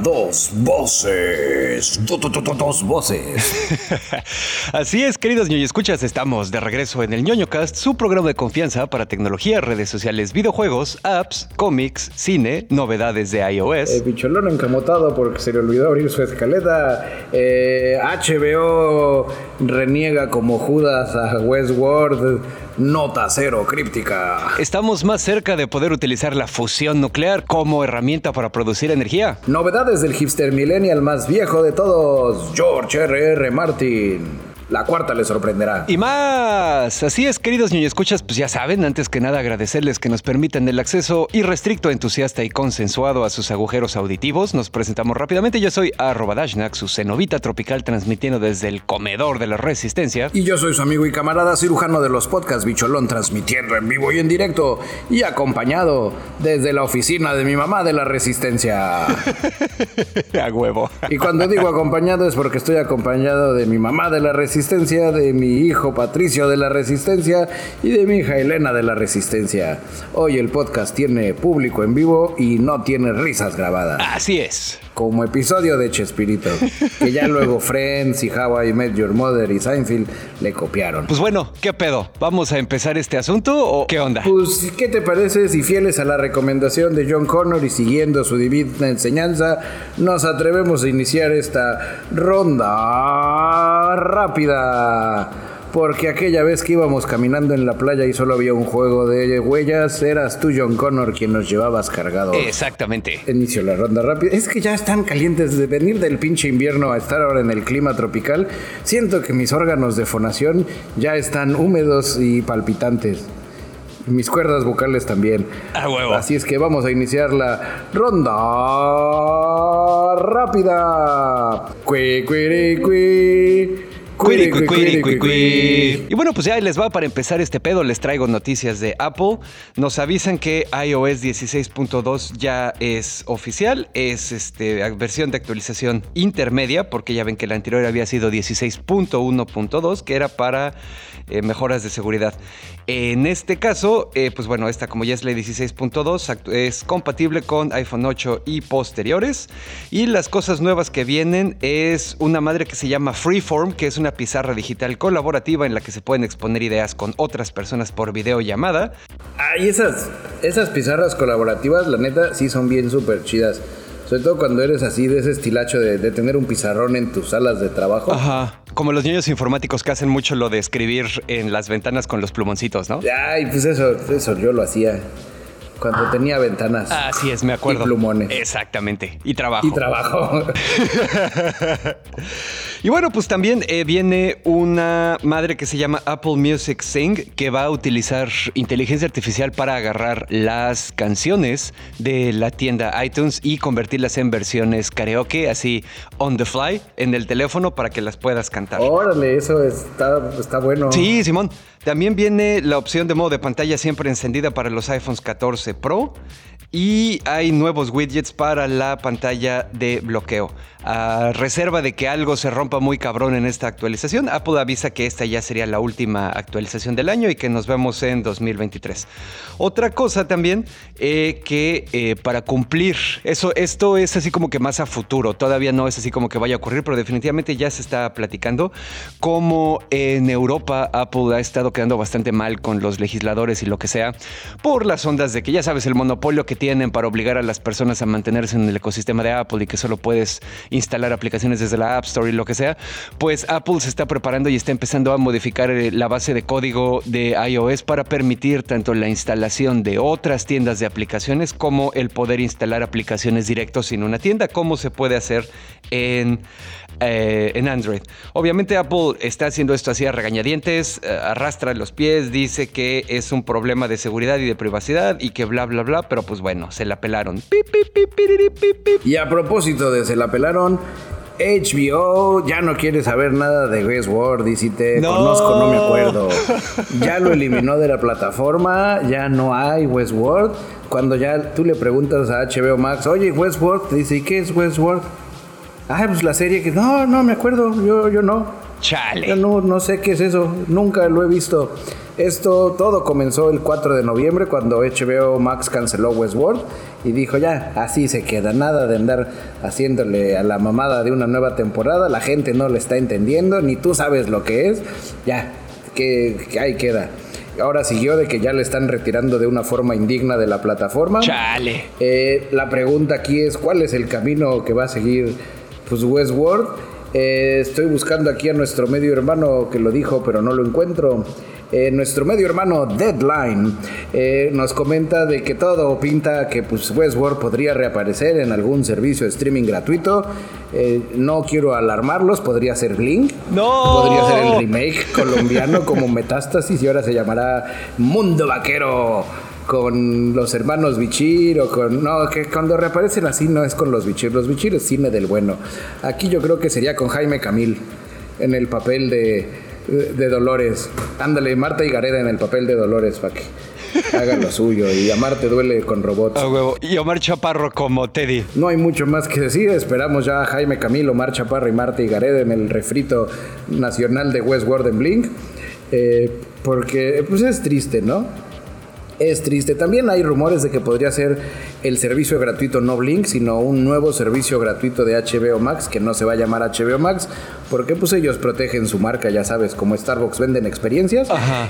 Dos voces. dos voces. Así es, queridos ñoño escuchas, estamos de regreso en el ñoño cast, su programa de confianza para tecnología, redes sociales, videojuegos, apps, cómics, cine, novedades de iOS. El bicholón encamotado porque se le olvidó abrir su escaleta. HBO eh, reniega como Judas a Westworld. Nota cero críptica. Estamos más cerca de poder utilizar la fusión nuclear como herramienta para producir energía. Novedades del hipster millennial más viejo de todos, George R.R. R. Martin. La cuarta les sorprenderá. Y más. Así es, queridos niños escuchas, pues ya saben, antes que nada agradecerles que nos permitan el acceso irrestricto, entusiasta y consensuado a sus agujeros auditivos. Nos presentamos rápidamente. Yo soy arroba Dashnak, su cenovita tropical transmitiendo desde el comedor de la resistencia. Y yo soy su amigo y camarada cirujano de los podcasts Bicholón, transmitiendo en vivo y en directo y acompañado desde la oficina de mi mamá de la resistencia. a huevo. Y cuando digo acompañado es porque estoy acompañado de mi mamá de la resistencia de mi hijo Patricio de la Resistencia y de mi hija Elena de la Resistencia. Hoy el podcast tiene público en vivo y no tiene risas grabadas. Así es. Como episodio de Chespirito, que ya luego Friends y How I Met Your Mother y Seinfeld le copiaron. Pues bueno, ¿qué pedo? ¿Vamos a empezar este asunto o qué onda? Pues, ¿qué te parece si fieles a la recomendación de John Connor y siguiendo su divina enseñanza, nos atrevemos a iniciar esta ronda rápida? Porque aquella vez que íbamos caminando en la playa y solo había un juego de huellas, eras tú, John Connor, quien nos llevabas cargados. Exactamente. Inicio la ronda rápida. Es que ya están calientes de venir del pinche invierno a estar ahora en el clima tropical. Siento que mis órganos de fonación ya están húmedos y palpitantes. Mis cuerdas vocales también. A huevo. Así es que vamos a iniciar la ronda rápida. Cue, y bueno, pues ya les va para empezar este pedo. Les traigo noticias de Apple. Nos avisan que iOS 16.2 ya es oficial. Es este, versión de actualización intermedia, porque ya ven que la anterior había sido 16.1.2, que era para eh, mejoras de seguridad. En este caso, eh, pues bueno, esta como ya es la 16.2, es compatible con iPhone 8 y posteriores. Y las cosas nuevas que vienen es una madre que se llama Freeform, que es una pizarra digital colaborativa en la que se pueden exponer ideas con otras personas por videollamada. Ah, y esas, esas pizarras colaborativas, la neta, sí son bien súper chidas. Sobre todo cuando eres así de ese estilacho de, de, tener un pizarrón en tus salas de trabajo. Ajá. Como los niños informáticos que hacen mucho lo de escribir en las ventanas con los plumoncitos, ¿no? Ay, pues eso, eso yo lo hacía cuando tenía ventanas. Así es, me acuerdo. Y plumones. Exactamente. Y trabajo. Y trabajo. y bueno, pues también eh, viene una madre que se llama Apple Music Sing, que va a utilizar inteligencia artificial para agarrar las canciones de la tienda iTunes y convertirlas en versiones karaoke, así on the fly, en el teléfono para que las puedas cantar. Órale, eso está, está bueno. Sí, Simón. También viene la opción de modo de pantalla siempre encendida para los iPhones 14 Pro y hay nuevos widgets para la pantalla de bloqueo. A reserva de que algo se rompa muy cabrón en esta actualización, Apple avisa que esta ya sería la última actualización del año y que nos vemos en 2023. Otra cosa también eh, que eh, para cumplir, eso, esto es así como que más a futuro, todavía no es así como que vaya a ocurrir, pero definitivamente ya se está platicando como en Europa Apple ha estado quedando bastante mal con los legisladores y lo que sea por las ondas de que ya sabes el monopolio que tienen para obligar a las personas a mantenerse en el ecosistema de Apple y que solo puedes instalar aplicaciones desde la App Store y lo que sea, pues Apple se está preparando y está empezando a modificar eh, la base de código de iOS para permitir tanto la instalación de otras tiendas de aplicaciones como el poder instalar aplicaciones directos en una tienda, como se puede hacer en eh, en Android. Obviamente Apple está haciendo esto así a regañadientes, eh, arrastra los pies, dice que es un problema de seguridad y de privacidad y que bla, bla, bla, pero pues bueno, se la pelaron. y a propósito de se la pelaron, HBO ya no quiere saber nada de Westworld y si te conozco no me acuerdo. Ya lo eliminó de la plataforma, ya no hay Westworld. Cuando ya tú le preguntas a HBO Max, oye, Westworld, te dice, ¿y qué es Westworld? Ah, pues la serie que no, no me acuerdo, yo, yo no. Chale. Yo no, no sé qué es eso, nunca lo he visto. Esto todo comenzó el 4 de noviembre cuando HBO Max canceló Westworld y dijo ya, así se queda, nada de andar haciéndole a la mamada de una nueva temporada, la gente no le está entendiendo, ni tú sabes lo que es, ya, que, ahí queda. Ahora siguió de que ya le están retirando de una forma indigna de la plataforma. Chale. Eh, la pregunta aquí es, ¿cuál es el camino que va a seguir pues Westworld? Eh, estoy buscando aquí a nuestro medio hermano que lo dijo, pero no lo encuentro. Eh, nuestro medio hermano Deadline eh, nos comenta de que todo pinta que pues, Westworld podría reaparecer en algún servicio de streaming gratuito. no quiero alarmarlos, podría ser Blink. No. Podría ser el remake colombiano como Metástasis y ahora se llamará Mundo Vaquero con los hermanos Bichir o con... No, que cuando reaparecen así no es con los Bichir. Los Bichir es cine del bueno. Aquí yo creo que sería con Jaime Camil en el papel de, de Dolores. Ándale, Marta y Gareda en el papel de Dolores, para que haga lo suyo. Y Amar te duele con robots. Y Omar Chaparro como Teddy. No hay mucho más que decir. Esperamos ya a Jaime Camil, Omar Chaparro y Marta y Gareda en el refrito nacional de Westworld en Blink. Eh, porque pues es triste, ¿no? Es triste. También hay rumores de que podría ser el servicio gratuito no Blink, sino un nuevo servicio gratuito de HBO Max que no se va a llamar HBO Max, porque pues ellos protegen su marca, ya sabes, como Starbucks venden experiencias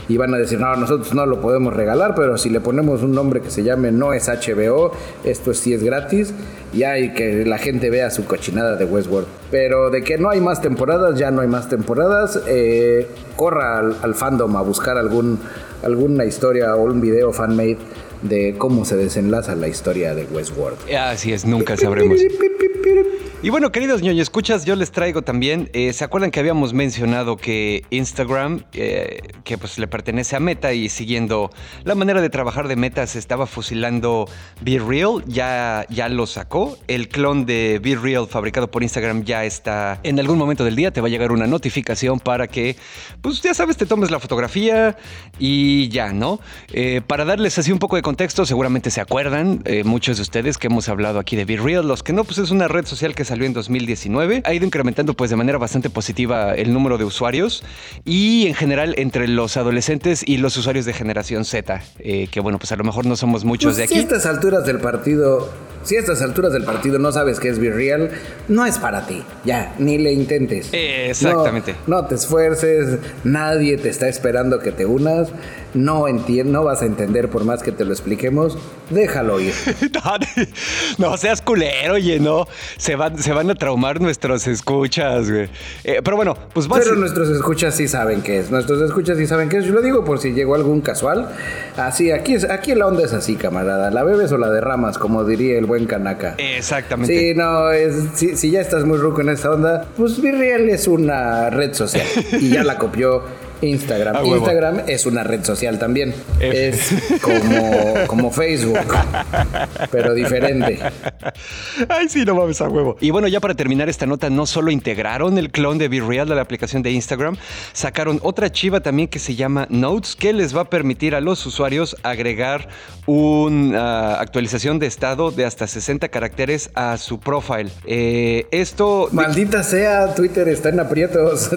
y van a decir, no, nosotros no lo podemos regalar, pero si le ponemos un nombre que se llame no es HBO, esto sí es gratis, y hay que la gente vea su cochinada de Westworld. Pero de que no hay más temporadas, ya no hay más temporadas, eh, corra al fandom a buscar algún alguna historia o un video fan-made de cómo se desenlaza la historia de Westworld. Así es, nunca sabremos. Y bueno, queridos ñoño escuchas, yo les traigo también, eh, ¿se acuerdan que habíamos mencionado que Instagram, eh, que pues le pertenece a Meta y siguiendo la manera de trabajar de Meta, se estaba fusilando Be Real, ya, ya lo sacó. El clon de Be Real fabricado por Instagram ya está en algún momento del día, te va a llegar una notificación para que, pues ya sabes, te tomes la fotografía y ya, ¿no? Eh, para darles así un poco de contexto, seguramente se acuerdan muchos de ustedes que hemos hablado aquí de Be Real, los que no, pues es una red social que salió en 2019. Ha ido incrementando pues de manera bastante positiva el número de usuarios y en general entre los adolescentes y los usuarios de generación Z, eh, que bueno, pues a lo mejor no somos muchos pues de aquí. Si a estas alturas del partido, si a estas alturas del partido no sabes qué es Virreal, no es para ti. Ya, ni le intentes. exactamente. No, no te esfuerces, nadie te está esperando que te unas no entiendo, no vas a entender por más que te lo expliquemos, déjalo ir. no seas culero, oye, no. Se van, se van a traumar nuestros escuchas, güey. Eh, pero bueno, pues vas Pero nuestros escuchas sí saben qué es. Nuestros escuchas sí saben qué es. Yo lo digo por si llegó algún casual. Así, aquí, es, aquí la onda es así, camarada. La bebes o la derramas, como diría el buen Kanaka. Exactamente. Sí, no, es, si, ya estás muy ruco en esta onda, pues Virreal es una red social. y ya la copió Instagram. Instagram es una red social también. Es como, como Facebook, pero diferente. Ay, sí, no mames a huevo. Y bueno, ya para terminar esta nota, no solo integraron el clon de BeReal de la aplicación de Instagram, sacaron otra chiva también que se llama Notes, que les va a permitir a los usuarios agregar una actualización de estado de hasta 60 caracteres a su profile. Eh, esto. Maldita sea, Twitter está en aprietos.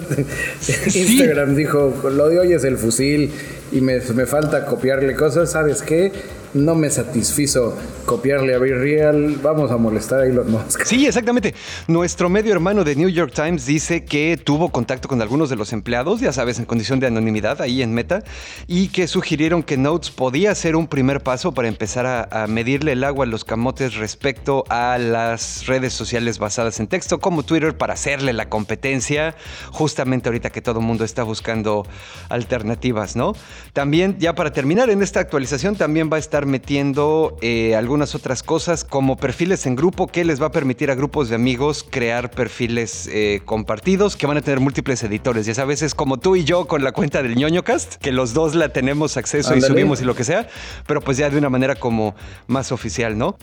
Instagram dijo: lo de hoy es el fusil y me, me falta copiarle cosas. ¿Sabes qué? no me satisfizo copiarle a Real, vamos a molestar a Elon Musk. Sí, exactamente. Nuestro medio hermano de New York Times dice que tuvo contacto con algunos de los empleados, ya sabes, en condición de anonimidad ahí en Meta, y que sugirieron que Notes podía ser un primer paso para empezar a, medirle el agua a los camotes respecto a las redes sociales basadas en texto, como Twitter, para hacerle la competencia, justamente ahorita que todo el mundo está buscando alternativas, ¿no? También, ya para terminar, en esta actualización también va a estar metiendo eh, algunas otras cosas como perfiles en grupo que les va a permitir a grupos de amigos crear perfiles eh, compartidos que van a tener múltiples editores. Ya sabes, es como tú y yo con la cuenta del ñoñocast, que los dos la tenemos acceso y subimos y lo que sea, pero pues ya de una manera como más oficial, ¿no?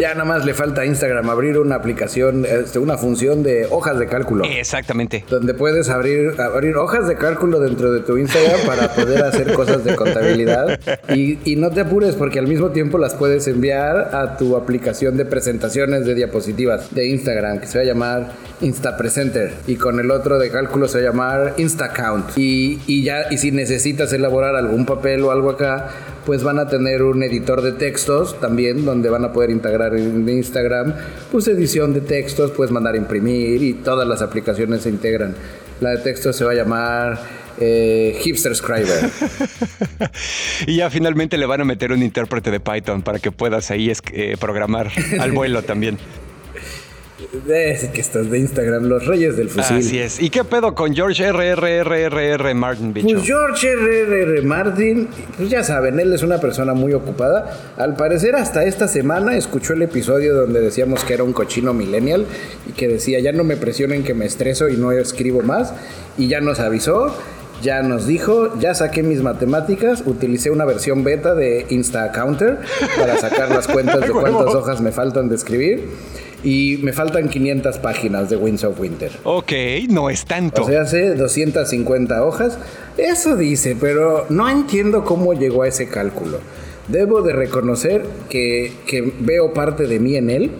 Ya nada más le falta a Instagram abrir una aplicación, este, una función de hojas de cálculo. Exactamente. Donde puedes abrir, abrir hojas de cálculo dentro de tu Instagram para poder hacer cosas de contabilidad. Y y, no te apures porque al mismo tiempo las puedes enviar a tu aplicación de presentaciones de diapositivas de Instagram que se va a llamar InstaPresenter y con el otro de cálculo se va a llamar InstaCount. Y, y ya y si necesitas elaborar algún papel o algo acá pues van a tener un editor de textos también donde van a poder integrar en Instagram pues edición de textos puedes mandar a imprimir y todas las aplicaciones se integran. La de textos se va a llamar eh, Hipster Scriber. y ya finalmente le van a meter un intérprete de Python para que puedas ahí eh, programar al vuelo también. Es que estás de Instagram, los reyes del fusil. Así es. ¿Y qué pedo con George R.R.R.R. Martin, bicho? Pues George R.R.R. Martin, pues ya saben, él es una persona muy ocupada. Al parecer, hasta esta semana escuchó el episodio donde decíamos que era un cochino millennial y que decía, ya no me presionen que me estreso y no escribo más. Y ya nos avisó ya nos dijo, ya saqué mis matemáticas, utilicé una versión beta de Insta Counter para sacar las cuentas de cuántas hojas me faltan de escribir. Y me faltan 500 páginas de Winds of Winter. Ok, no es tanto. O sea, hace 250 hojas. Eso dice, pero no entiendo cómo llegó a ese cálculo. Debo de reconocer que, que veo parte de mí en él.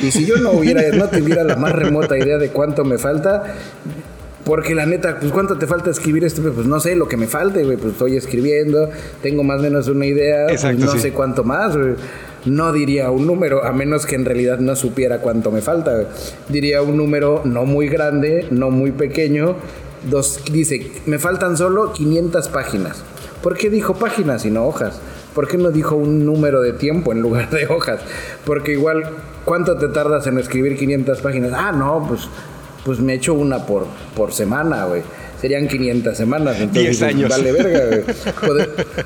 Y si yo no hubiera, no tuviera la más remota idea de cuánto me falta, porque la neta, pues ¿cuánto te falta escribir esto? Pues no sé lo que me falte, güey. Pues estoy escribiendo, tengo más o menos una idea, pues, no sé cuánto más, güey. No diría un número, a menos que en realidad no supiera cuánto me falta. Diría un número no muy grande, no muy pequeño. Dos, dice, me faltan solo 500 páginas. ¿Por qué dijo páginas y no hojas? ¿Por qué no dijo un número de tiempo en lugar de hojas? Porque igual, ¿cuánto te tardas en escribir 500 páginas? Ah, no, pues pues me echo una por, por semana, güey serían 500 semanas. Entonces, 10 años. Vale, verga,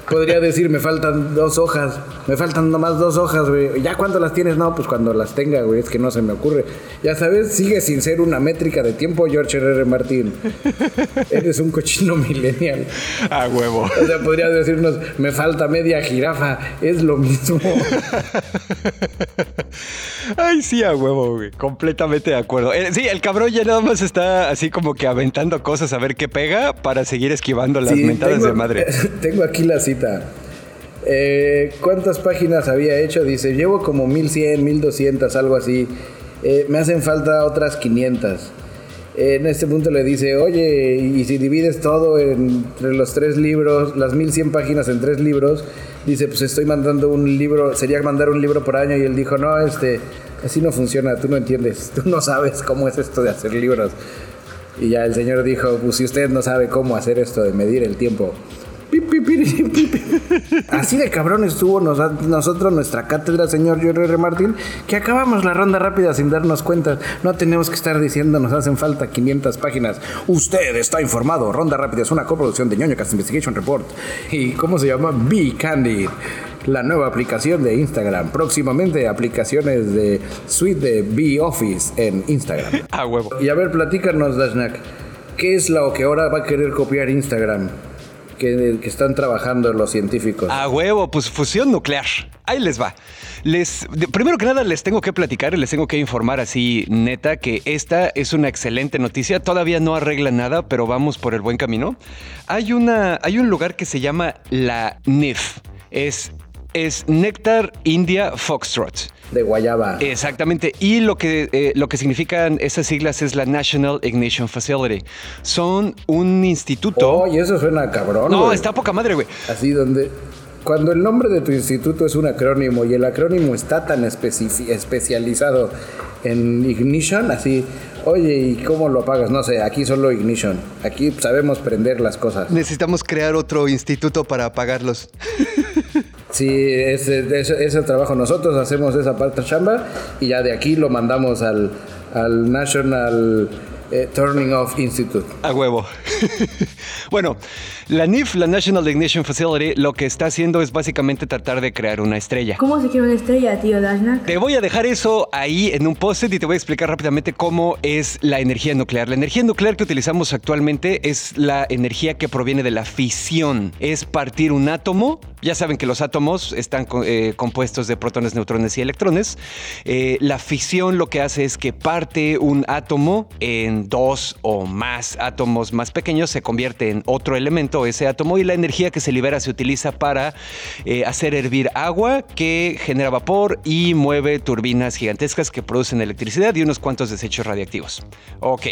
podría decir, me faltan dos hojas, me faltan nomás dos hojas, güey. ¿Ya cuándo las tienes? No, pues cuando las tenga, güey, es que no se me ocurre. Ya sabes, sigue sin ser una métrica de tiempo, George R. Martin. Eres un cochino millennial. A huevo. O sea, podría decirnos, me falta media jirafa, es lo mismo. Ay, sí, a huevo, güey. Completamente de acuerdo. Eh, sí, el cabrón ya nada más está así como que aventando cosas a ver qué pega para seguir esquivando las mentadas de madre. Tengo aquí la cita. Eh, ¿Cuántas páginas había hecho? Dice, llevo como 1100, 1200, algo así. Eh, me hacen falta otras 500. en este punto le dice, oye, y si divides todo entre los tres libros, las 1100 páginas en tres libros, dice, pues estoy mandando un libro, sería mandar un libro por año. Y él dijo, no, este, así no funciona, tú no entiendes, tú no sabes cómo es esto de hacer libros. Y ya el señor dijo, pues si usted no sabe cómo hacer esto de medir el tiempo. Así de cabrón estuvo nosotros nuestra cátedra, señor Jorge Martín, que acabamos la ronda rápida sin darnos cuenta. No tenemos que estar diciendo nos hacen falta 500 páginas. Usted está informado. Ronda rápida es una coproducción de ñoño Cast Investigation Report. ¿Y cómo se llama? Be Candid la nueva aplicación de Instagram. Próximamente aplicaciones de suite de B-Office en Instagram. A huevo. Y a ver, platícanos, Dashnak. ¿Qué es lo que ahora va a querer copiar Instagram? Que, que, están trabajando los científicos. A huevo, pues fusión nuclear. Ahí les va. Les, primero que nada les tengo que platicar y les tengo que informar así neta que esta es una excelente noticia. Todavía no arregla nada, pero vamos por el buen camino. Hay, una, hay un lugar que se llama la NIF. Es es Nectar India Foxtrot. De Guayaba. Exactamente. Y lo que, eh, lo que significan esas siglas es la National Ignition Facility. Son un instituto. Oh, y eso suena cabrón. No, está poca madre, güey. Así donde. Cuando el nombre de tu instituto es un acrónimo y el acrónimo está tan especializado en ignition, así, oye, ¿y cómo lo apagas? No sé, aquí solo ignition. Aquí sabemos prender las cosas. Necesitamos crear otro instituto para apagarlos. Sí, ese, ese, trabajo nosotros hacemos esa parte chamba y ya de aquí lo mandamos al, al National eh, Turning Off Institute. A huevo. bueno, la NIF, la National Ignition Facility, lo que está haciendo es básicamente tratar de crear una estrella. ¿Cómo se crea una estrella, tío Dashnak? Te voy a dejar eso ahí en un post-it y te voy a explicar rápidamente cómo es la energía nuclear. La energía nuclear que utilizamos actualmente es la energía que proviene de la fisión. Es partir un átomo Ya saben que los átomos están eh, compuestos de protones, neutrones y electrones. Eh, la fisión lo que hace es que parte un átomo en dos o más átomos más pequeños, se convierte en otro elemento, ese átomo, y la energía que se libera se utiliza para eh, hacer hervir agua que genera vapor y mueve turbinas gigantescas que producen electricidad y unos cuantos desechos radiactivos. Ok,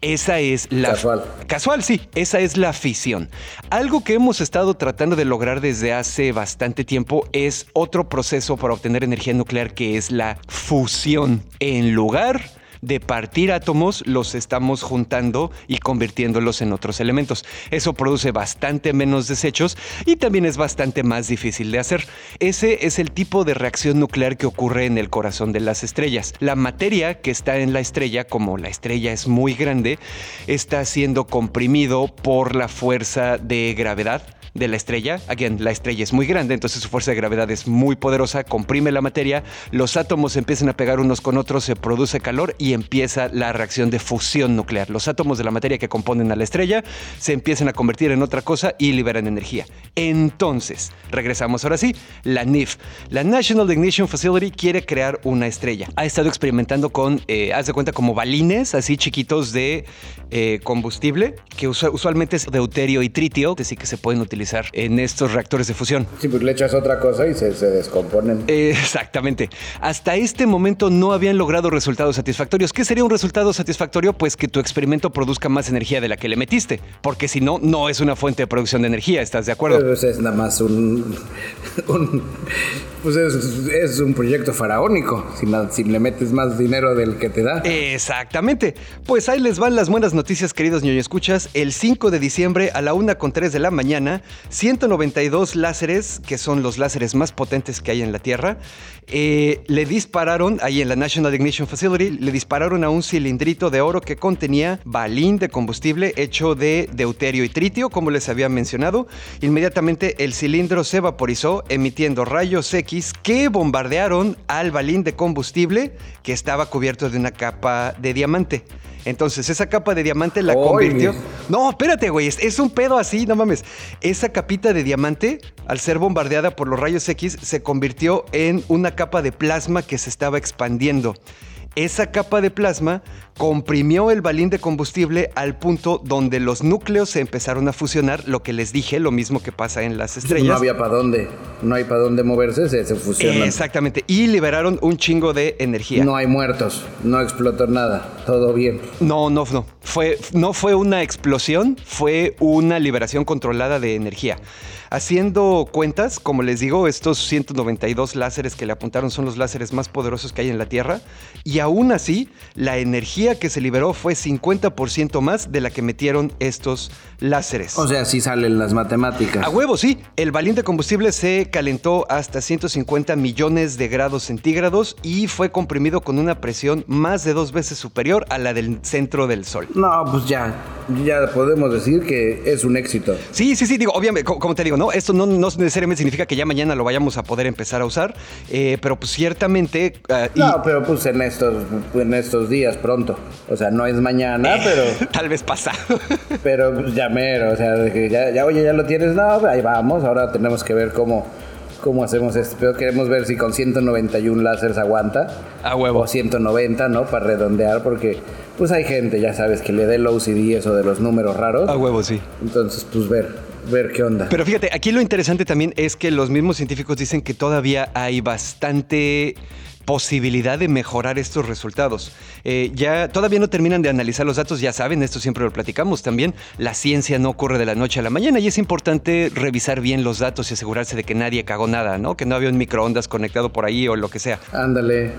esa es la... Casual. Casual, sí, esa es la fisión. Algo que hemos estado tratando de lograr desde hace bastante tiempo es otro proceso para obtener energía nuclear que es la fusión. En lugar de partir átomos, los estamos juntando y convirtiéndolos en otros elementos. Eso produce bastante menos desechos y también es bastante más difícil de hacer. Ese es el tipo de reacción nuclear que ocurre en el corazón de las estrellas. La materia que está en la estrella, como la estrella es muy grande, está siendo comprimido por la fuerza de gravedad de la estrella. Again, la estrella es muy grande, entonces su fuerza de gravedad es muy poderosa, comprime la materia, los átomos empiezan a pegar unos con otros, se produce calor y empieza la reacción de fusión nuclear. Los átomos de la materia que componen a la estrella se empiezan a convertir en otra cosa y liberan energía. Entonces, regresamos ahora sí, la NIF, la National Ignition Facility quiere crear una estrella. Ha estado experimentando con, eh, haz de cuenta, como balines así chiquitos de eh, combustible, que usualmente es deuterio y tritio, así que se pueden utilizar en estos reactores de fusión. Sí, pues le echas otra cosa y se, descomponen. exactamente. Hasta este momento no habían logrado resultados satisfactorios. ¿Qué sería un resultado satisfactorio? Pues que tu experimento produzca más energía de la que le metiste, porque si no, no es una fuente de producción de energía, ¿estás de acuerdo? Pues es nada más un, pues es, un proyecto faraónico, si, si, le metes más dinero del que te da. Exactamente. Pues ahí les van las buenas noticias, queridos ñoño escuchas. El 5 de diciembre a la 1.3 de la mañana 192 láseres, que son los láseres más potentes que hay en la Tierra, eh, le dispararon, ahí en la National Ignition Facility, le dispararon a un cilindrito de oro que contenía balín de combustible hecho de deuterio y tritio, como les había mencionado. Inmediatamente el cilindro se vaporizó, emitiendo rayos X que bombardearon al balín de combustible que estaba cubierto de una capa de diamante. Entonces, esa capa de diamante la convirtió. No, espérate, güey. Es, un pedo así, no mames. Esa capita de diamante, al ser bombardeada por los rayos X, se convirtió en una capa de plasma que se estaba expandiendo. Esa capa de plasma comprimió el balín de combustible al punto donde los núcleos se empezaron a fusionar, lo que les dije, lo mismo que pasa en las estrellas. No había para dónde, no hay para dónde moverse, se, se fusionan. Exactamente, y liberaron un chingo de energía. No hay muertos, no explotó nada, todo bien. No, no, no. Fue, no fue una explosión, fue una liberación controlada de energía. Haciendo cuentas, como les digo, estos 192 láseres que le apuntaron son los láseres más poderosos que hay en la Tierra. Y aún así, la energía que se liberó fue 50% más de la que metieron estos láseres. O sea, sí salen las matemáticas. A huevo, sí. El balín de combustible se calentó hasta 150 millones de grados centígrados y fue comprimido con una presión más de dos veces superior a la del centro del Sol. No, pues ya, ya podemos decir que es un éxito. Sí, sí, sí, digo, obviamente, como te digo, ¿no? Esto no, necesariamente significa que ya mañana lo vayamos a poder empezar a usar, eh, pero pues ciertamente... Ah, no, pero pues en estos, en estos días pronto. O sea, no es mañana, pero... Tal vez pasa. pero pues ya mero, o sea, ya, ya, oye, ya lo tienes, no, ahí vamos, ahora tenemos que ver cómo cómo hacemos esto. Pero queremos ver si con 191 láseres aguanta. A huevo. O 190, ¿no? Para redondear, porque pues hay gente, ya sabes, que le dé el OCD eso de los números raros. A huevo, sí. Entonces, pues ver ver qué onda. Pero fíjate, aquí lo interesante también es que los mismos científicos dicen que todavía hay bastante posibilidad de mejorar estos resultados. Eh, ya todavía no terminan de analizar los datos, ya saben, esto siempre lo platicamos también. La ciencia no ocurre de la noche a la mañana y es importante revisar bien los datos y asegurarse de que nadie cagó nada, ¿no? Que no había un microondas conectado por ahí o lo que sea. Ándale.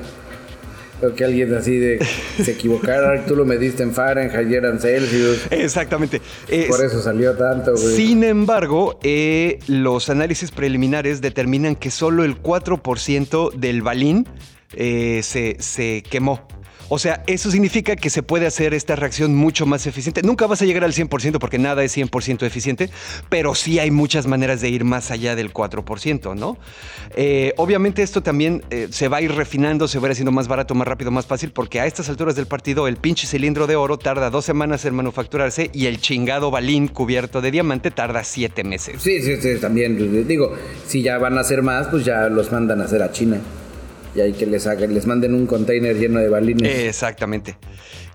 O que alguien así de se equivocara, tú lo mediste en Fahrenheit y eran Celsius. Exactamente. Por eso salió tanto, güey. Sin embargo, eh, los análisis preliminares determinan que solo el 4% del balín eh, se, se quemó. O sea, eso significa que se puede hacer esta reacción mucho más eficiente. Nunca vas a llegar al 100% porque nada es 100% eficiente, pero sí hay muchas maneras de ir más allá del 4%, ¿no? Eh, obviamente esto también eh, se va a ir refinando, se va a ir haciendo más barato, más rápido, más fácil, porque a estas alturas del partido el pinche cilindro de oro tarda dos semanas en manufacturarse y el chingado balín cubierto de diamante tarda siete meses. Sí, sí, sí, también. Digo, si ya van a hacer más, pues ya los mandan a hacer a China. Y que les, hagan, les manden un container lleno de balines. Exactamente.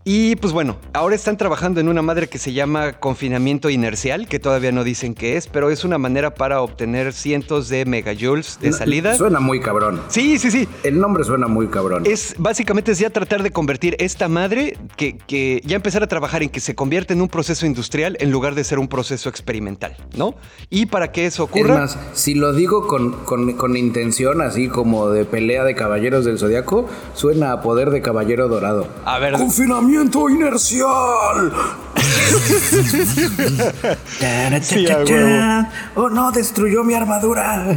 Y pues bueno, ahora están trabajando en una madre que se llama confinamiento inercial, que todavía no dicen qué es, pero es una manera para obtener cientos de megajoules de salida. Suena muy cabrón. Sí, sí, sí. El nombre suena muy cabrón. Es básicamente es ya tratar de convertir esta madre que, que ya empezar a trabajar en que se convierta en un proceso industrial en lugar de ser un proceso experimental, ¿no? Y para que eso ocurra. Es más, si lo digo con, con, con intención, así como de pelea de caballeros del zodiaco, suena a poder de caballero dorado. A ver. Confinamiento inercial. Sí, a huevo. oh no, destruyó mi armadura.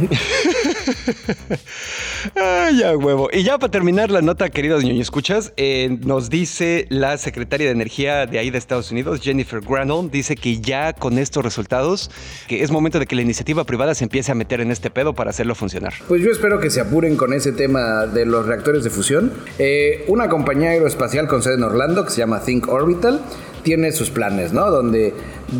Ay, ya, huevo. Y ya para terminar la nota, queridos niños, escuchas, eh, nos dice la secretaria de Energía de ahí de Estados Unidos, Jennifer Granholm, dice que ya con estos resultados, que es momento de que la iniciativa privada se empiece a meter en este pedo para hacerlo funcionar. Pues yo espero que se apuren con ese tema de los reactores de fusión. Eh, una compañía aeroespacial con sede en Orlando, que se llama Think Orbital, tiene sus planes, ¿no? Donde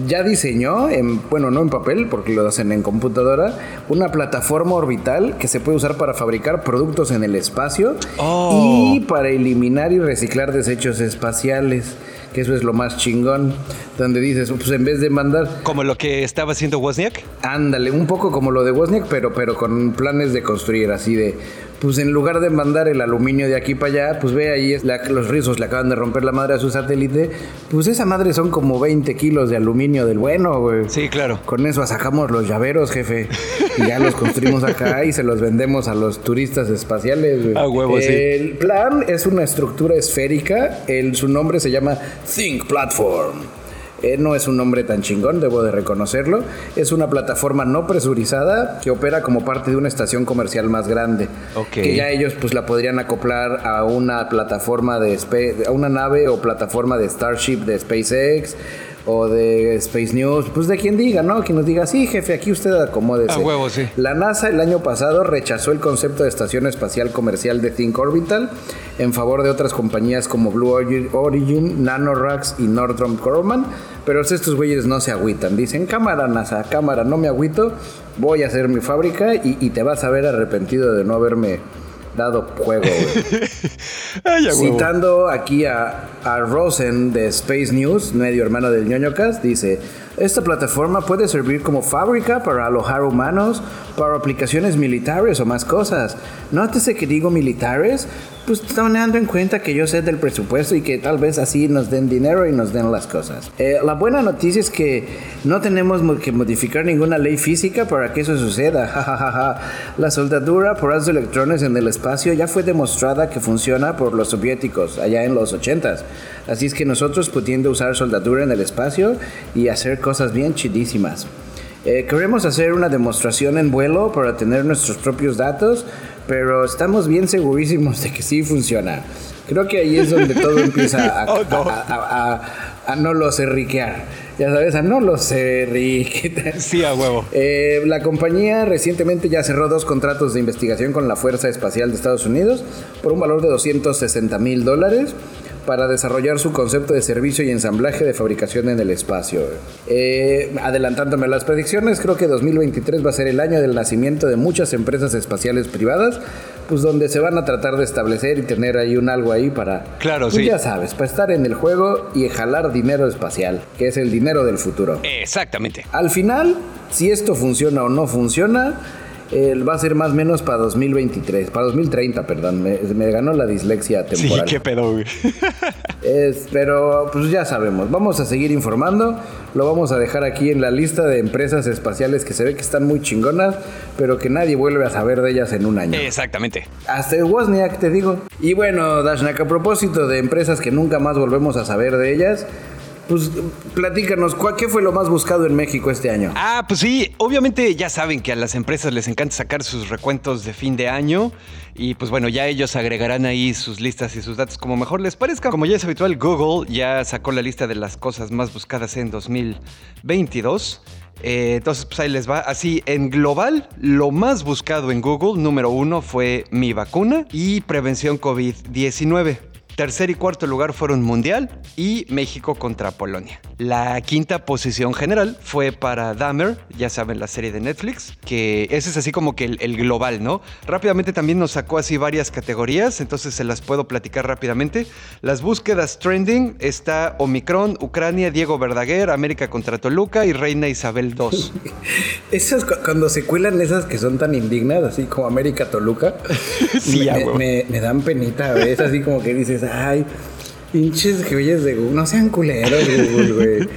ya diseñó, en, bueno, no en papel, porque lo hacen en computadora, una plataforma orbital que se puede usar para fabricar productos en el espacio Oh. y para eliminar y reciclar desechos espaciales, que eso es lo más chingón, donde dices, pues en vez de mandar, Como lo que estaba haciendo Wozniak. ándale, un poco como lo de Wozniak, pero, pero con planes de construir, así de, pues en lugar de mandar el aluminio de aquí para allá, pues ve ahí es la- los rizos le acaban de romper la madre a su satélite, pues esa madre son como 20 kilos de aluminio del bueno, güey. Sí, claro. Con eso sacamos los llaveros, jefe. Y ya los construimos acá y se los vendemos a los turistas espaciales. güey. A huevo, sí. El plan es una estructura esférica. El, su nombre se llama Think Platform. Eh, no es un nombre tan chingón, debo de reconocerlo. Es una plataforma no presurizada que opera como parte de una estación comercial más grande. Ok. Que ya ellos pues la podrían acoplar a una plataforma de a una nave o plataforma de Starship de SpaceX o de Space News, pues de quien diga, ¿no? Quien nos diga, sí, jefe, aquí usted acomódese. A huevo, sí. La NASA el año pasado rechazó el concepto de estación espacial comercial de Think Orbital en favor de otras compañías como Blue Origin, NanoRacks y Northrop Grumman, pero estos güeyes no se agüitan. Dicen, cámara NASA, cámara, no me agüito, voy a hacer mi fábrica y, y te vas a ver arrepentido de no haberme dado juego. güey". Ay. Citando aquí a, a Rosen de Space News, medio hermano del ñoñocast, dice, esta plataforma puede servir como fábrica para alojar humanos, para aplicaciones militares o más cosas. Nótese que digo militares, pues tomando en cuenta que yo sé del presupuesto y que tal vez así nos den dinero y nos den las cosas. Eh, la buena noticia es que no tenemos mo- que modificar ninguna ley física para que eso suceda. La soldadura por de electrones en el espacio ya fue demostrada que funciona por los soviéticos allá en los 80s. Así es que nosotros pudiendo usar soldadura en el espacio y hacer cosas bien chidísimas. Eh, queremos hacer una demostración en vuelo para tener nuestros propios datos, pero estamos bien segurísimos de que sí funciona. Creo que ahí es donde todo empieza a, Oh, no. a- a- a- no los enriquear. Ya sabes, a no los enriquear. Sí, a huevo. Eh, la compañía recientemente ya cerró dos contratos de investigación con la Fuerza Espacial de Estados Unidos por un valor de 260 mil dólares para desarrollar su concepto de servicio y ensamblaje de fabricación en el espacio. Eh, adelantándome las predicciones, creo que 2023 va a ser el año del nacimiento de muchas empresas espaciales privadas, pues donde se van a tratar de establecer y tener ahí un algo ahí para, Claro, pues sí. ya sabes, para estar en el juego y jalar dinero espacial, que es el dinero del futuro. Exactamente. Al final, si esto funciona o no funciona, eh, va a ser más o menos para 2023, para 2030, perdón, me, me ganó la dislexia Sí, temporal. qué pedo, güey. Es- pero pues ya sabemos, vamos a seguir informando, lo vamos a dejar aquí en la lista de empresas espaciales que se ve que están muy chingonas, pero que nadie vuelve a saber de ellas en un año. Exactamente. Hasta Wozniak, te digo. Y bueno, Dashnak, a propósito de empresas que nunca más volvemos a saber de ellas, Pues platícanos, ¿cuál- ¿qué fue lo más buscado en México este año? Ah, pues sí, obviamente ya saben que a las empresas les encanta sacar sus recuentos de fin de año y pues bueno, ya ellos agregarán ahí sus listas y sus datos como mejor les parezca. Como ya es habitual, Google ya sacó la lista de las cosas más buscadas en 2022. Eh, entonces, pues ahí les va. Así, en global, lo más buscado en Google, número uno, fue mi vacuna y prevención COVID-19. Tercer y cuarto lugar fueron Mundial y México contra Polonia. La quinta posición general fue para Dahmer, ya saben, la serie de Netflix, que ese es así como que el, el global, ¿no? Rápidamente también nos sacó así varias categorías, entonces se las puedo platicar rápidamente. Las búsquedas trending está Omicron, Ucrania, Diego Verdaguer, América contra Toluca y Reina Isabel II. Esas cu- cuando se cuelan esas que son tan indignas, así como América Toluca, Sí, me, ya, me- güey. me- me dan penita, güey. Es así como que dices, ay, pinches güeyes de Google, no sean culeros, Google, güey.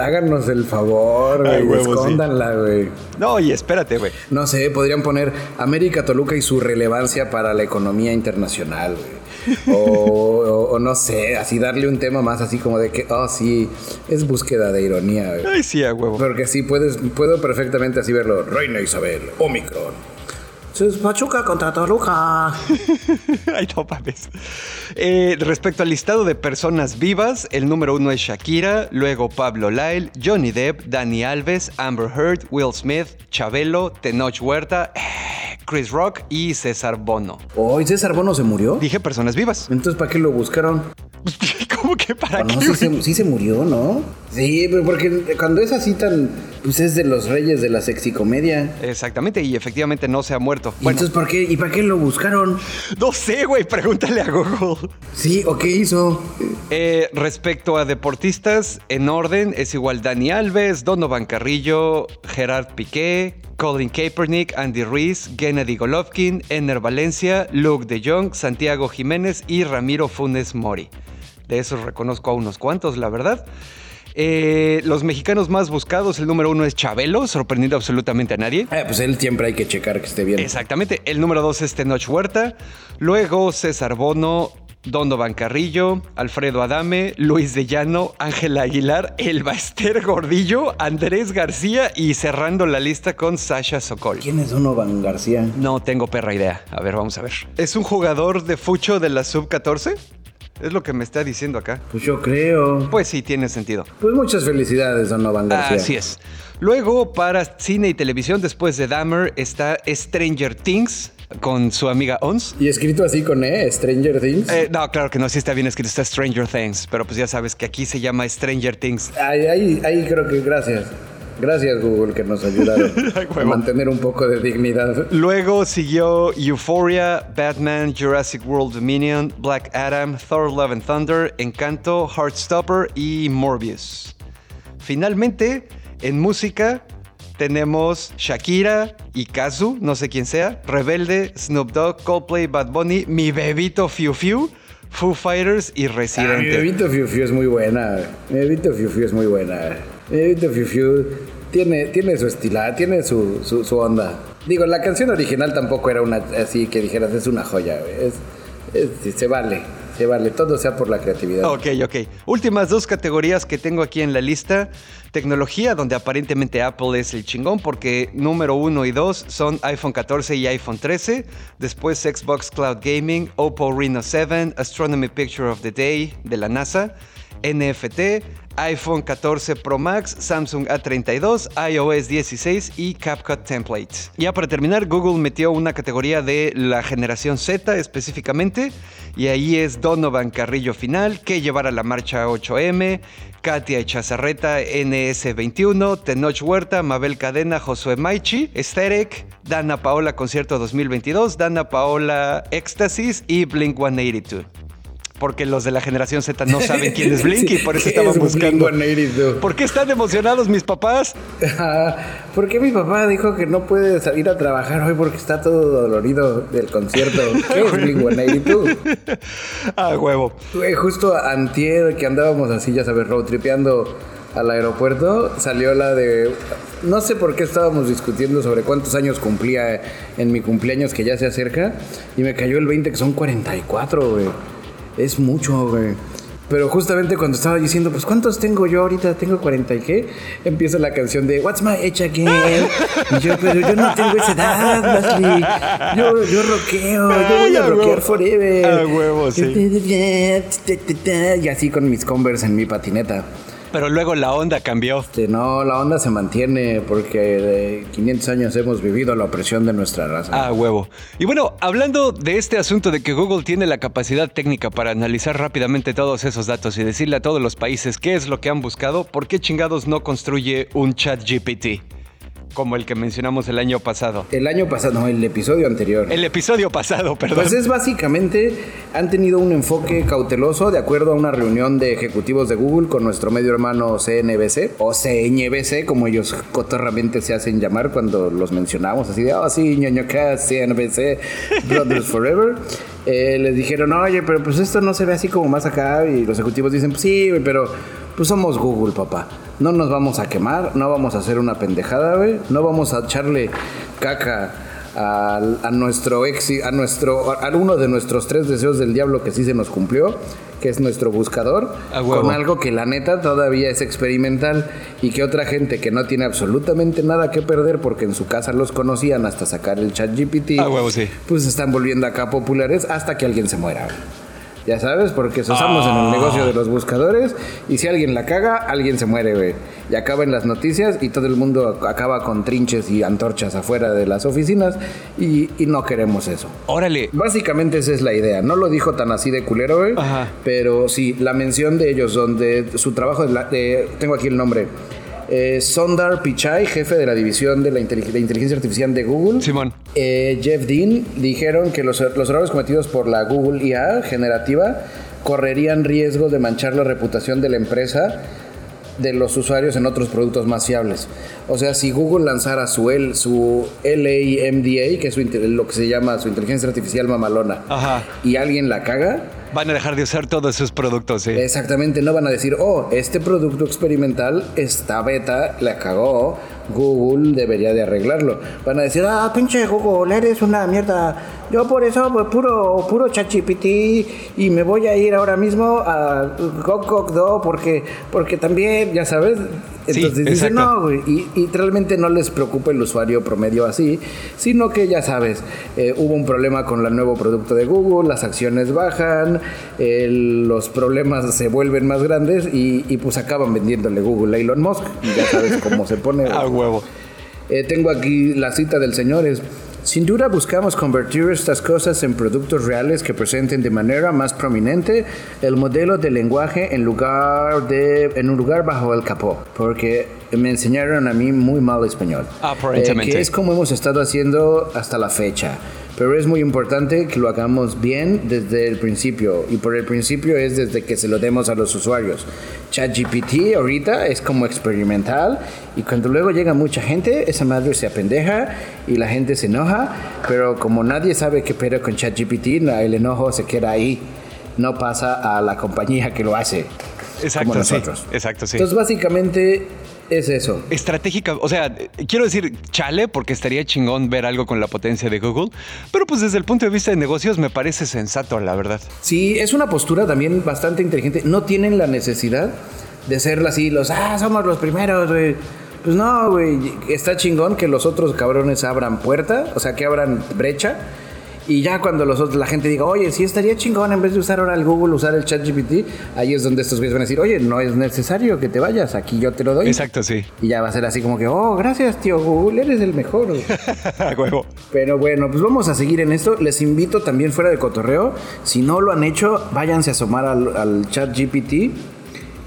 Háganos el favor, güey. Escóndanla, güey. No, y espérate, güey. No sé, podrían poner América Toluca y su relevancia para la economía internacional, güey. O, o- o no sé, así darle un tema más así como de que, oh, sí, es búsqueda de ironía, güey. Ay, sí, a huevo. Porque sí, puedes, puedo perfectamente así verlo. Reina Isabel, Omicron. Es Pachuca contra Toluca. Ay, no. Eh, respecto al listado de personas vivas, el número uno es Shakira, luego Pablo Lyle, Johnny Depp, Dani Alves, Amber Heard, Will Smith, Chabelo, Tenoch Huerta, eh, Chris Rock y César Bono. Hoy César Bono se murió. Dije personas vivas. Entonces, ¿para qué lo buscaron? ¿Cómo que para Ah, no, qué? sí se, sí se murió, ¿no? Sí, pero porque cuando es así tan... Pues es de los reyes de la sexicomedia. Exactamente, y efectivamente no se ha muerto. ¿Y Bueno, entonces por qué? ¿Y para qué lo buscaron? no sé, güey, pregúntale a Google. Sí, ¿o qué hizo? Eh, respecto a deportistas, en orden es igual Dani Alves, Donovan Carrillo, Gerard Piqué, Colin Kaepernick, Andy Ruiz, Gennady Golovkin, Ener Valencia, Luke de Jong, Santiago Jiménez y Ramiro Funes Mori. De esos reconozco a unos cuantos, la verdad. Eh, los mexicanos más buscados, el número uno es Chabelo, sorprendiendo absolutamente a nadie. Ah, pues él siempre hay que checar que esté bien. Exactamente. El número dos es Tenoch Huerta. Luego César Bono, Donovan Carrillo, Alfredo Adame, Luis de Llano, Ángela Aguilar, Elba Ester Gordillo, Andrés García y cerrando la lista con Sasha Sokol. ¿Quién es Donovan García? No tengo perra idea. A ver, vamos a ver. ¿Es un jugador de fucho de la sub-14? Es lo que me está diciendo acá. Pues yo creo. Pues sí, tiene sentido. Pues muchas felicidades, Donovan García. Así es. Luego, para cine y televisión, después de Dahmer, está Stranger Things con su amiga Ons. Y escrito así con E, Stranger Things. Eh, no, claro que no, sí está bien escrito, está Stranger Things, pero pues ya sabes que aquí se llama Stranger Things. Ahí, ahí, ahí creo que gracias. Gracias, Google, que nos ayudaron Ay, a mantener un poco de dignidad. Luego siguió Euphoria, Batman, Jurassic World Dominion, Black Adam, Thor Love and Thunder, Encanto, Heartstopper y Morbius. Finalmente, en música tenemos Shakira y Kazu, no sé quién sea, Rebelde, Snoop Dogg, Coldplay, Bad Bunny, Mi Bebito Fiu Fiu, Foo Fighters y Ah, mi Residente. bebito Fiu Fiu es muy buena. Mi bebito Fiu Fiu es muy buena. Bebito Fiu Fiu tiene, tiene su estilo, tiene su, su, su onda. Digo, la canción original tampoco era una así que dijeras, es una joya. Es, es- se vale, se vale. Todo sea por la creatividad. Ok, ok. Últimas dos categorías que tengo aquí en la lista. Tecnología, donde aparentemente Apple es el chingón, porque número uno y dos son iPhone 14 y iPhone 13. Después Xbox Cloud Gaming, Oppo Reno 7, Astronomy Picture of the Day de la NASA, NFT, iPhone 14 Pro Max, Samsung A32, iOS 16 y CapCut Templates. Ya para terminar, Google metió una categoría de la generación Z específicamente, y ahí es Donovan Carrillo Final, que llevará la marcha 8M, Katia Chazarreta NS21, Tenoch Huerta, Mabel Cadena, Josué Maichi, Aesthetic, Dana Paola Concierto 2022, Dana Paola Éxtasis y Blink 182. Porque los de la generación Z no saben quién es Blink y por eso ¿Qué estaban es buscando. Blink-182? ¿Por qué están emocionados mis papás? ¿Por qué mi papá dijo que no puede salir a trabajar hoy porque está todo dolorido del concierto? ¿Qué es Blink-182? Ah, huevo. Justo antier que andábamos así, ya sabes, road tripeando al aeropuerto, salió la de... No sé por qué estábamos discutiendo sobre cuántos años cumplía en mi cumpleaños que ya se acerca y me cayó el 20 que son 44, güey. Es mucho, güey. Pero justamente cuando estaba diciendo, pues ¿cuántos tengo yo ahorita? Tengo 40 y qué, empieza la canción de What's my age again? Y yo, pero yo no tengo esa edad, Leslie. Yo, yo rockeo, yo voy a huevo. forever. A huevo, sí. Y así con mis Converse en mi patineta. Pero luego la onda cambió. Este, no, la onda se mantiene porque de 500 años hemos vivido la opresión de nuestra raza. Ah, huevo. Y bueno, hablando de este asunto de que Google tiene la capacidad técnica para analizar rápidamente todos esos datos y decirle a todos los países qué es lo que han buscado, ¿por qué chingados no construye un chat GPT? Como el que mencionamos el año pasado. El año pasado, no, el episodio anterior. El episodio pasado, perdón. Pues es básicamente, han tenido un enfoque cauteloso de acuerdo a una reunión de ejecutivos de Google con nuestro medio hermano CNBC o CNBC, como ellos cotorramente se hacen llamar cuando los mencionamos, así de, oh sí, ñoño cast, CNBC, Brothers Forever. Eh, les dijeron, oye, pero pues esto no se ve así como más acá. Y los ejecutivos dicen, pues sí, pero pues somos Google, papá. No nos vamos a quemar, no vamos a hacer una pendejada, güey. No vamos a echarle caca a, a nuestro ex, a nuestro, a uno de nuestros tres deseos del diablo que sí se nos cumplió, que es nuestro buscador, con algo que la neta todavía es experimental y que otra gente que no tiene absolutamente nada que perder porque en su casa los conocían hasta sacar el chat GPT, A huevo, sí. pues están volviendo acá populares hasta que alguien se muera. Ya sabes, porque estamos en Ah. el negocio de los buscadores y si alguien la caga, alguien se muere, güey. Y acaba en las noticias y todo el mundo acaba con trinches y antorchas afuera de las oficinas y, y no queremos eso. Órale. Básicamente esa es la idea. No lo dijo tan así de culero, güey. Ajá. Pero sí, la mención de ellos, donde su trabajo, de la- de- tengo aquí el nombre. Eh, Sondar Pichai, jefe de la división de la de inteligencia artificial de Google. Simón. Eh, Jeff Dean dijeron que los, los errores cometidos por la Google IA generativa correrían riesgo de manchar la reputación de la empresa de los usuarios en otros productos más fiables. O sea, si Google lanzara su, L, su LAMDA, que es su lo que se llama su inteligencia artificial mamalona, Ajá. y alguien la caga, Van a dejar de usar todos sus productos, sí. Exactamente, no van a decir, oh, este producto experimental, esta beta, la cagó, Google debería de arreglarlo. Van a decir, ah, pinche Google, eres una mierda. Yo por eso, pues, puro, puro ChatGPT y me voy a ir ahora mismo a GogGogDo porque, porque también, ya sabes. Sí, Entonces dicen, exacto. no, güey, y, y realmente no les preocupa el usuario promedio así, sino que ya sabes, eh, hubo un problema con el nuevo producto de Google, las acciones bajan, los problemas se vuelven más grandes y, y, pues acaban vendiéndole Google a Elon Musk. Y ya sabes cómo se pone. A huevo. Eh, tengo aquí la cita del señor. Es, sin duda buscamos convertir estas cosas en productos reales que presenten de manera más prominente el modelo de lenguaje en, lugar de, en un lugar bajo el capó. Porque me enseñaron a mí muy mal español. Aparentemente. Eh, que es como hemos estado haciendo hasta la fecha. Pero es muy importante que lo hagamos bien desde el principio. Y por el principio es desde que se lo demos a los usuarios. ChatGPT ahorita es como experimental. Y cuando luego llega mucha gente, esa madre se apendeja y la gente se enoja. Pero como nadie sabe qué pedo con ChatGPT, el enojo se queda ahí. No pasa a la compañía que lo hace. Exacto, como sí. nosotros. Exacto, sí. Entonces básicamente es eso. estratégica, o sea, quiero decir chale porque estaría chingón ver algo con la potencia de Google, pero pues desde el punto de vista de negocios me parece sensato, la verdad. Sí, es una postura también bastante inteligente. No tienen la necesidad de ser así, los, ah, somos los primeros, güey. Pues no, güey. Está chingón que los otros cabrones abran puerta, o sea, que abran brecha. Y ya cuando los otros, la gente diga, oye, sí estaría chingón en vez de usar ahora el Google, usar el ChatGPT, ahí es donde estos güeyes van a decir, oye, no es necesario que te vayas, aquí yo te lo doy. Exacto, sí. Y ya va a ser así como que, oh, gracias, tío Google, eres el mejor. güey". A huevo. Pero bueno, pues vamos a seguir en esto. Les invito también fuera de cotorreo. Si no lo han hecho, váyanse a asomar al, al chat GPT.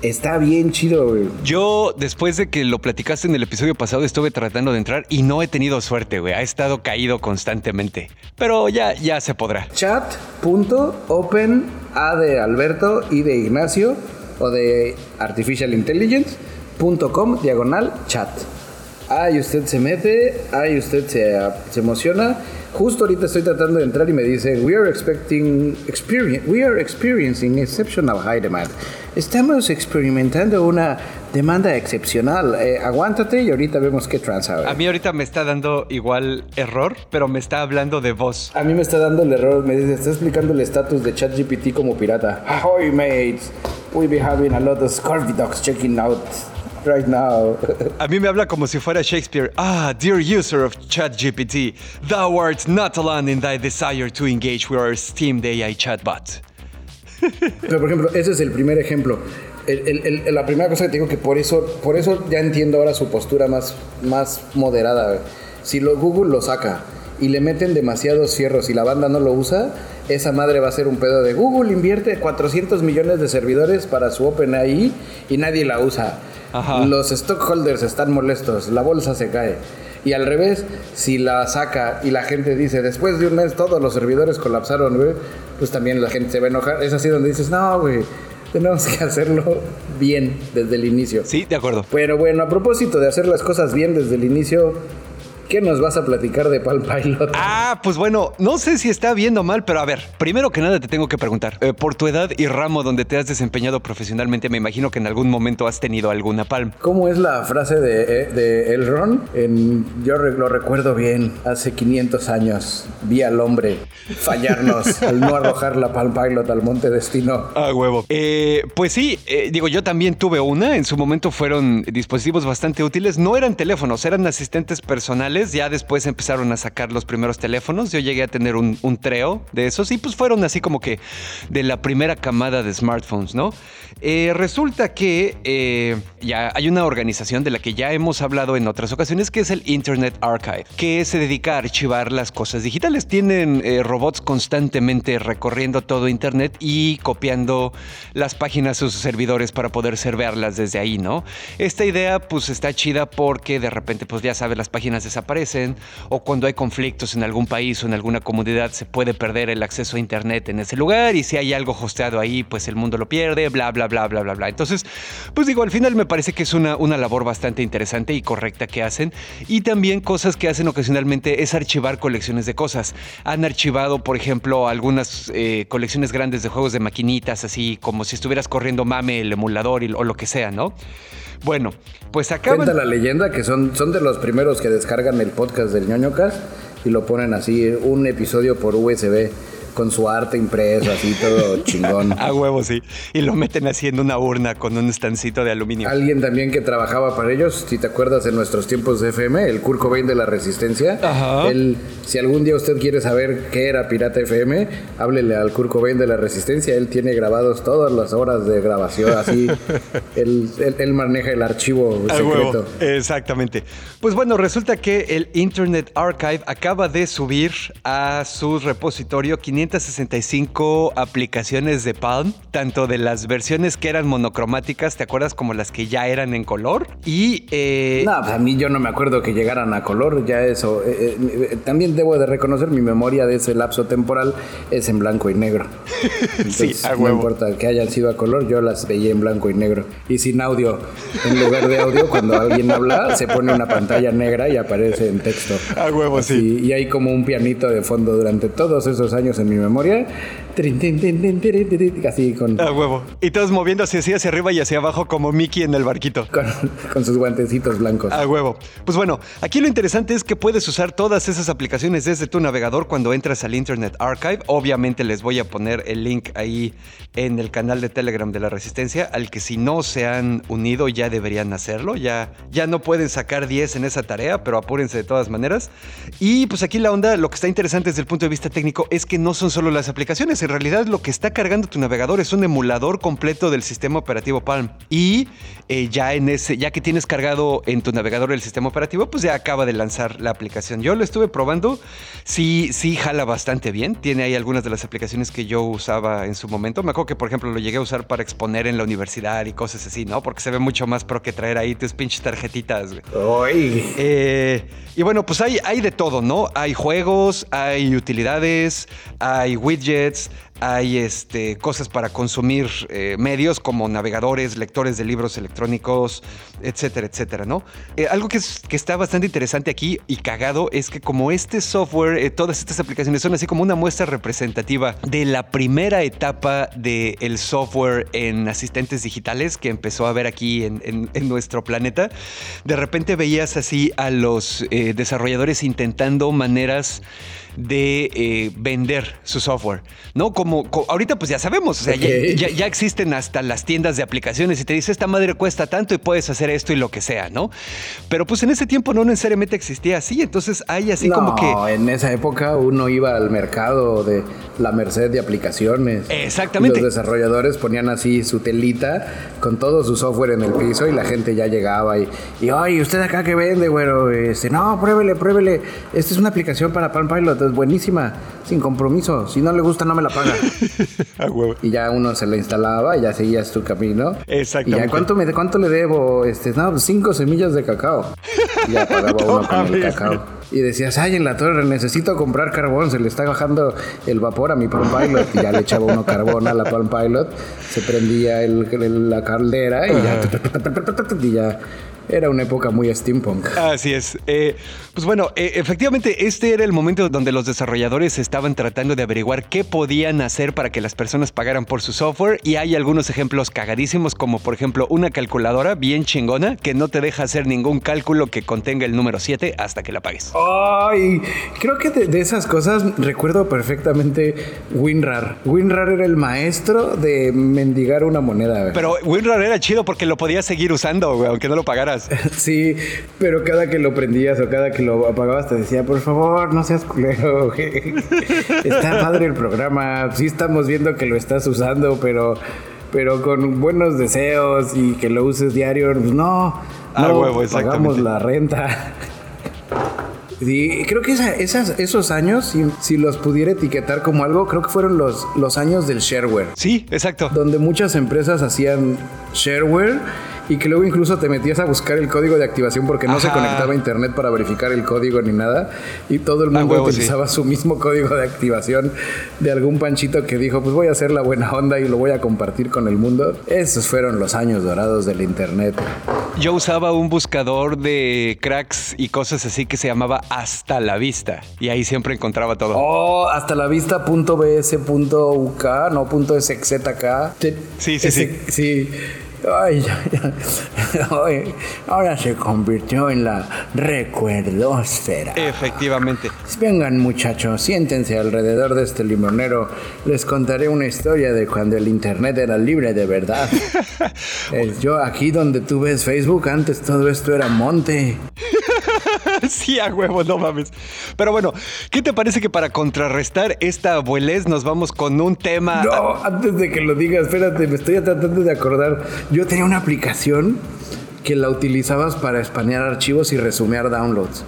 Está bien chido, güey. Yo, después de que lo platicaste en el episodio pasado, estuve tratando de entrar y no he tenido suerte, güey. Ha estado caído constantemente. Pero ya, ya se podrá. Chat.open A de Alberto y de Ignacio o de Artificial Intelligence punto com diagonal chat. Ahí usted se mete, ahí usted se, se emociona. Justo ahorita estoy tratando de entrar y me dice, we are expecting experience, we are experiencing exceptional high demand. Estamos experimentando una demanda excepcional. Eh, aguántate y ahorita vemos qué tranza. güey. A mí ahorita me está dando igual error, pero me está hablando de voz. A mí me está dando el error, me dice, está explicando el estatus de ChatGPT como pirata. Ahoy, mates. we be having a lot of Scorpio dogs checking out right now. A mí me habla como si fuera Shakespeare. Ah, dear user of ChatGPT, thou art not alone in thy desire to engage with our esteemed AI chatbot. Pero, por ejemplo, ese es el primer ejemplo. El- el- el- la primera cosa que te digo que por eso, por eso ya entiendo ahora su postura más, más moderada. Si lo, Google lo saca y le meten demasiados fierros y la banda no lo usa, esa madre va a ser un pedo de Google invierte 400 millones de servidores para su OpenAI y nadie la usa. Ajá. Los stockholders están molestos, la bolsa se cae. Y al revés, si la saca y la gente dice, después de un mes todos los servidores colapsaron, güey, pues también la gente se va a enojar. Es así donde dices, no, güey, tenemos que hacerlo bien desde el inicio. Sí, de acuerdo. Pero bueno, a propósito de hacer las cosas bien desde el inicio, ¿qué nos vas a platicar de Palm Pilot? Ah, pues bueno, no sé si está bien o mal, pero a ver, primero que nada te tengo que preguntar, eh, por tu edad y ramo donde te has desempeñado profesionalmente, me imagino que en algún momento has tenido alguna Palm. ¿Cómo es la frase de, eh, de Elrond? En, yo re- lo recuerdo bien, hace 500 años vi al hombre fallarnos al no arrojar la Palm Pilot al monte destino. Ah, huevo. Eh, pues sí, eh, digo, yo también tuve una. En su momento fueron dispositivos bastante útiles. No eran teléfonos, eran asistentes personales. Ya después empezaron a sacar los primeros teléfonos. Yo llegué a tener un, un treo de esos y pues fueron así como que de la primera camada de smartphones, ¿no? Eh, resulta que eh, ya hay una organización de la que ya hemos hablado en otras ocasiones que es el Internet Archive, que se dedica a archivar las cosas digitales. Tienen eh, robots constantemente recorriendo todo Internet y copiando las páginas a sus servidores para poder serverlas desde ahí, ¿no? Esta idea pues está chida porque de repente pues ya sabes las páginas desaparecen o cuando hay conflictos en algún país o en alguna comunidad se puede perder el acceso a Internet en ese lugar y si hay algo hosteado ahí pues el mundo lo pierde, bla, bla, bla, bla, bla, bla. Entonces pues digo, al final me parece que es una, una labor bastante interesante y correcta que hacen y también cosas que hacen ocasionalmente es archivar colecciones de cosas. Han archivado, por ejemplo, algunas eh, colecciones grandes de juegos de maquinitas, así como si estuvieras corriendo mame, el emulador y- o lo que sea, ¿no? Bueno, pues acaban... Cuenta la leyenda que son, son de los primeros que descargan el podcast del ñoñocas y lo ponen así, un episodio por USB con su arte impreso, así todo chingón. A huevo, sí. Y lo meten así en una urna con un estancito de aluminio. Alguien también que trabajaba para ellos, si te acuerdas en nuestros tiempos de FM, el Kurt Cobain de la Resistencia. Ajá. Él, si algún día usted quiere saber qué era Pirata FM, háblele al Kurt Cobain de la Resistencia. Él tiene grabados todas las horas de grabación, así. él, él- él maneja el archivo A secreto. huevo, Exactamente. Pues bueno, resulta que el Internet Archive acaba de subir a su repositorio 565 aplicaciones de Palm, tanto de las versiones que eran monocromáticas, ¿te acuerdas? Como las que ya eran en color. Y eh, No, pues a mí yo no me acuerdo que llegaran a color, ya eso. eh, eh, también debo de reconocer mi memoria de ese lapso temporal es en blanco y negro. Entonces, a no huevo. importa que hayan sido a color, yo las veía en blanco y negro. Y sin audio. En lugar de audio, cuando alguien habla, se pone una pantalla negra y aparece en texto. A huevo, Así, Y hay como un pianito de fondo durante todos esos años en mi memoria. Así con, a huevo. Y todos moviéndose así hacia arriba y hacia abajo como Mickey en el barquito. con, con sus guantecitos blancos. A huevo. Pues bueno, aquí lo interesante es que puedes usar todas esas aplicaciones desde tu navegador cuando entras al Internet Archive. Obviamente les voy a poner el link ahí en el canal de Telegram de la Resistencia, al que si no se han unido ya deberían hacerlo. Ya, ya no pueden sacar 10 en esa tarea, pero apúrense de todas maneras. Y pues aquí la onda, lo que está interesante desde el punto de vista técnico es que no son solo las aplicaciones. En realidad lo que está cargando tu navegador es un emulador completo del sistema operativo Palm. Y eh, ya en ese, ya que tienes cargado en tu navegador el sistema operativo, pues ya acaba de lanzar la aplicación. Yo lo estuve probando, sí, sí jala bastante bien. Tiene ahí algunas de las aplicaciones que yo usaba en su momento. Me acuerdo que, por ejemplo, lo llegué a usar para exponer en la universidad y cosas así, ¿no? Porque se ve mucho más pro que traer ahí tus pinches tarjetitas. güey. Eh, y bueno, pues hay, hay de todo, ¿no? Hay juegos, hay utilidades, hay widgets, hay este, cosas para consumir eh, medios como navegadores, lectores de libros electrónicos, etcétera, etcétera, ¿no? Eh, algo que, es- que está bastante interesante aquí y cagado es que como este software, eh, todas estas aplicaciones son así como una muestra representativa de la primera etapa del software en asistentes digitales que empezó a ver aquí en, nuestro planeta, de repente veías así a los desarrolladores intentando maneras de eh, vender su software, ¿no? Como, ahorita pues ya sabemos, o sea, ya, existen hasta las tiendas de aplicaciones y te dice, esta madre cuesta tanto y puedes hacer esto y lo que sea, ¿no? Pero pues en ese tiempo no necesariamente existía así, entonces hay así como que... en esa época uno iba al mercado de la merced de aplicaciones. Exactamente. Los desarrolladores ponían así su telita con todo su software en el piso y la gente ya llegaba y, y ay, ¿usted acá que vende, güero? Este, no, pruébele, pruébele. Esta es una aplicación para Palm Pilot, es buenísima, sin compromiso. Si no le gusta, no me la paga. y ya uno se la instalaba y ya seguías tu camino. Exactamente. Y ya, ¿cuánto, me, ¿cuánto le debo? Este, no, pues cinco semillas de cacao. Y ya pagaba uno con el cacao y decías, ay, en la torre necesito comprar carbón, se le está bajando el vapor a mi Palm Pilot. Y ya le echaba uno carbón a la Palm Pilot, se prendía el, la caldera y ya, y ya era una época muy steampunk. Así es. Eh, pues bueno, eh, efectivamente, este era el momento donde los desarrolladores estaban tratando de averiguar qué podían hacer para que las personas pagaran por su software. Y hay algunos ejemplos cagadísimos, como por ejemplo una calculadora bien chingona que no te deja hacer ningún cálculo que contenga el número 7 hasta que la pagues. Ay, creo que de, esas cosas recuerdo perfectamente WinRAR. WinRAR era el maestro de mendigar una moneda. Pero WinRAR era chido porque lo podías seguir usando, aunque no lo pagaras. Sí, pero cada que lo prendías o cada que lo apagabas te decía, por favor, no seas culero. Está padre el programa. Sí estamos viendo que lo estás usando, pero, pero con buenos deseos y que lo uses diario. Pues no, ah, no pagamos la renta. Sí, creo que esas, esos años, si, los pudiera etiquetar como algo, creo que fueron los, los años del shareware. Sí, exacto. Donde muchas empresas hacían shareware y que luego incluso te metías a buscar el código de activación porque no se conectaba a internet para verificar el código ni nada y todo el mundo utilizaba su mismo código de activación de algún panchito que dijo pues voy a hacer la buena onda y lo voy a compartir con el mundo. Esos fueron los años dorados del internet. Yo usaba un buscador de cracks y cosas así que se llamaba Hasta la Vista y ahí siempre encontraba todo. Oh, hasta la vista.bs.uk, no punto .szk. Sí, sí, sí. Sí. Ay, ahora se convirtió en la recuerdosfera. Efectivamente. Vengan muchachos, siéntense alrededor de este limonero. Les contaré una historia de cuando el internet era libre de verdad. yo aquí donde tú ves Facebook, antes todo esto era monte. sí, a huevo, no mames. Pero bueno, ¿qué te parece que para contrarrestar esta abuelez nos vamos con un tema? No, antes de que lo digas, espérate, me estoy tratando de acordar. Yo tenía una aplicación que la utilizabas para escanear archivos y resumear downloads.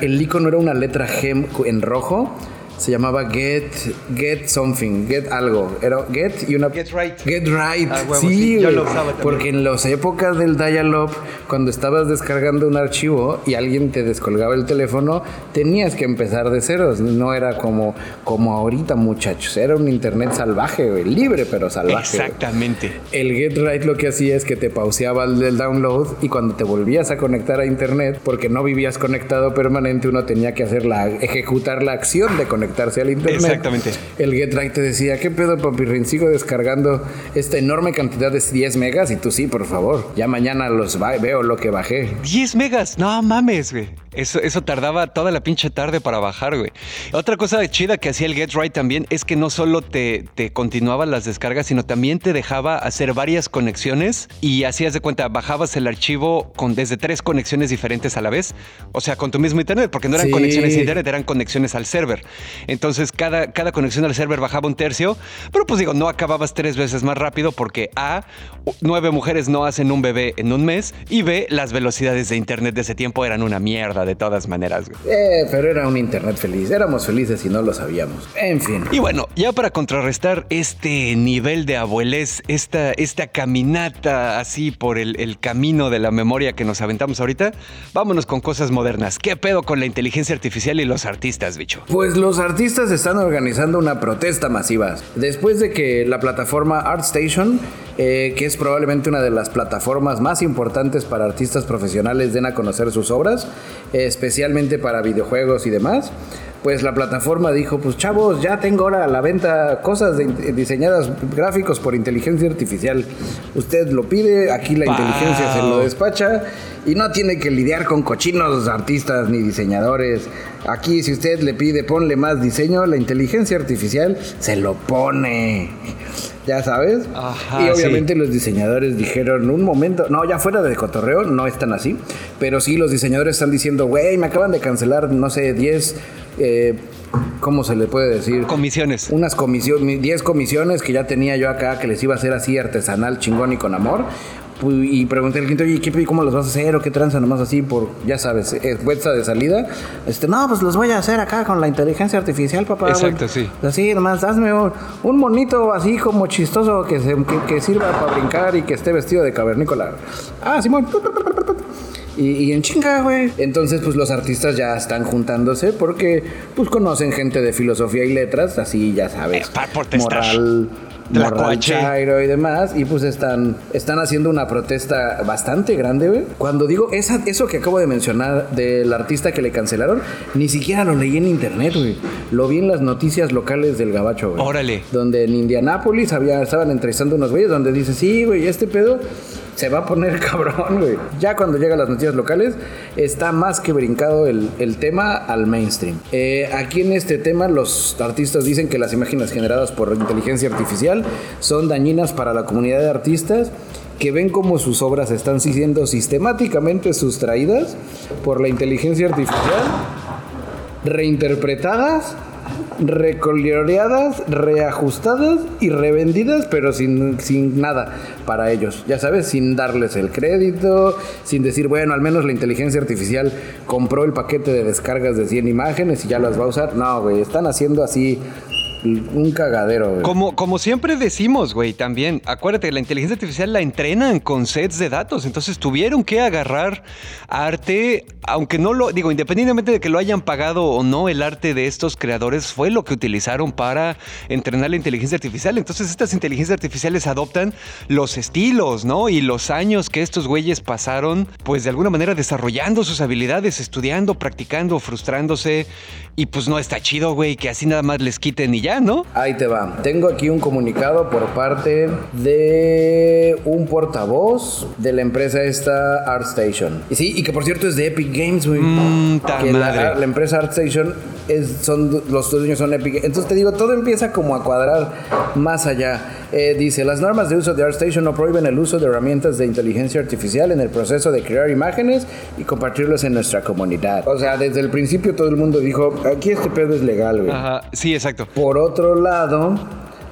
el icono era una letra G en rojo se llamaba Get Get Something, Get algo. Era Get y una Get Right. Get Right. Ah, sí, yo lo usaba porque en las épocas del dial-up, cuando estabas descargando un archivo y alguien te descolgaba el teléfono, tenías que empezar de ceros. No era como, como ahorita, muchachos. Era un internet salvaje, libre pero salvaje. Exactamente. El Get Right lo que hacía es que te pauseaba el download y cuando te volvías a conectar a internet, porque no vivías conectado permanente, uno tenía que hacer la, ejecutar la acción de conectar conectarse al internet. Exactamente. El GetRight te decía, ¿qué pedo, papi? Sigo descargando esta enorme cantidad de 10 megas y tú sí, por favor. Ya mañana los veo lo que bajé. 10 megas, no mames, güey. Eso, eso tardaba toda la pinche tarde para bajar, güey. Otra cosa chida que hacía el GetRight también es que no solo te, te continuaba las descargas, sino también te dejaba hacer varias conexiones y hacías de cuenta, bajabas el archivo con desde tres conexiones diferentes a la vez. O sea, con tu mismo internet, porque no eran conexiones a internet, eran conexiones al server. Entonces cada, cada conexión al server bajaba un tercio, pero pues digo, no acababas tres veces más rápido porque A, nueve mujeres no hacen un bebé en un mes y B, las velocidades de internet de ese tiempo eran una mierda de todas maneras. Eh, pero era un internet feliz, éramos felices y no lo sabíamos. En fin. Y bueno, ya para contrarrestar este nivel de abuelez, esta, esta caminata así por el, el camino de la memoria que nos aventamos ahorita, vámonos con cosas modernas. ¿Qué pedo con la inteligencia artificial y los artistas, bicho? Pues los artistas están organizando una protesta masiva. Después de que la plataforma ArtStation, eh, que es probablemente una de las plataformas más importantes para artistas profesionales, den a conocer sus obras, especialmente para videojuegos y demás, pues la plataforma dijo, pues chavos, ya tengo ahora a la venta cosas diseñadas gráficos por inteligencia artificial. Usted lo pide, aquí la inteligencia se lo despacha y no tiene que lidiar con cochinos artistas ni diseñadores. Aquí si usted le pide ponle más diseño, la inteligencia artificial se lo pone. Ya sabes. Ajá, y obviamente los diseñadores dijeron un momento, no, ya fuera de cotorreo, no es tan así, pero sí los diseñadores están diciendo, güey, me acaban de cancelar, no sé, 10 eh, ¿cómo se le puede decir? Comisiones. Unas comisiones, 10 comisiones que ya tenía yo acá que les iba a hacer así artesanal, chingón y con amor. Pu- Y pregunté al cliente, oye, ¿qué, ¿cómo los vas a hacer? ¿O qué tranza nomás así por, ya sabes, eh, vuelta de salida? Este, no, pues los voy a hacer acá con la inteligencia artificial, papá. Exacto, sí. Así, nomás, hazme un, un monito así como chistoso que, se, que, que sirva para brincar y que esté vestido de cavernícola. Ah, Simón. Y, y en chinga, güey. Entonces, pues los artistas ya están juntándose porque, pues conocen gente de filosofía y letras, así ya sabes. Eh. Moral. Chairo y demás. Y pues están, están haciendo una protesta bastante grande, güey. Cuando digo esa, eso que acabo de mencionar del artista que le cancelaron, ni siquiera lo leí en internet, güey. Lo vi en las noticias locales del Gabacho, güey. Órale. Donde en Indianápolis había, estaban entrevistando unos güeyes donde dice, sí, güey, este pedo se va a poner cabrón, güey. Ya cuando llegan las noticias locales, está más que brincado el, el tema al mainstream. Eh, aquí en este tema, los artistas dicen que las imágenes generadas por inteligencia artificial son dañinas para la comunidad de artistas que ven cómo sus obras están siendo sistemáticamente sustraídas por la inteligencia artificial, reinterpretadas, recoloreadas, reajustadas y revendidas, pero sin, sin nada para ellos. Ya sabes, sin darles el crédito, sin decir, bueno, al menos la inteligencia artificial compró el paquete de descargas de 100 imágenes y ya las va a usar. No, güey, están haciendo así un cagadero, güey. Como, como siempre decimos, güey, también, acuérdate, la inteligencia artificial la entrenan con sets de datos, entonces tuvieron que agarrar arte, aunque no lo, digo, independientemente de que lo hayan pagado o no, el arte de estos creadores fue lo que utilizaron para entrenar la inteligencia artificial. Entonces estas inteligencias artificiales adoptan los estilos, ¿no? Y los años que estos güeyes pasaron, pues de alguna manera desarrollando sus habilidades, estudiando, practicando, frustrándose, y pues no está chido, güey, que así nada más les quiten y ya, ¿no? Ahí te va. Tengo aquí un comunicado por parte de un portavoz de la empresa esta ArtStation. Y sí, y que por cierto es de Epic Games, güey. Mm, que la empresa ArtStation es, son los dueños son Epic. Entonces te digo, todo empieza como a cuadrar más allá. Eh, dice, las normas de uso de ArtStation no prohíben el uso de herramientas de inteligencia artificial en el proceso de crear imágenes y compartirlos en nuestra comunidad. O sea, desde el principio todo el mundo dijo, aquí este pedo es legal, güey. Ajá, sí, exacto. Por otro lado,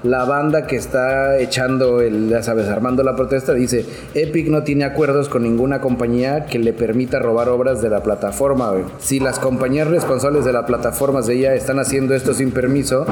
la banda que está echando el, ya sabes, armando la protesta dice, Epic no tiene acuerdos con ninguna compañía que le permita robar obras de la plataforma. güey. Si las compañías responsables de la plataforma de ella están haciendo esto sin permiso,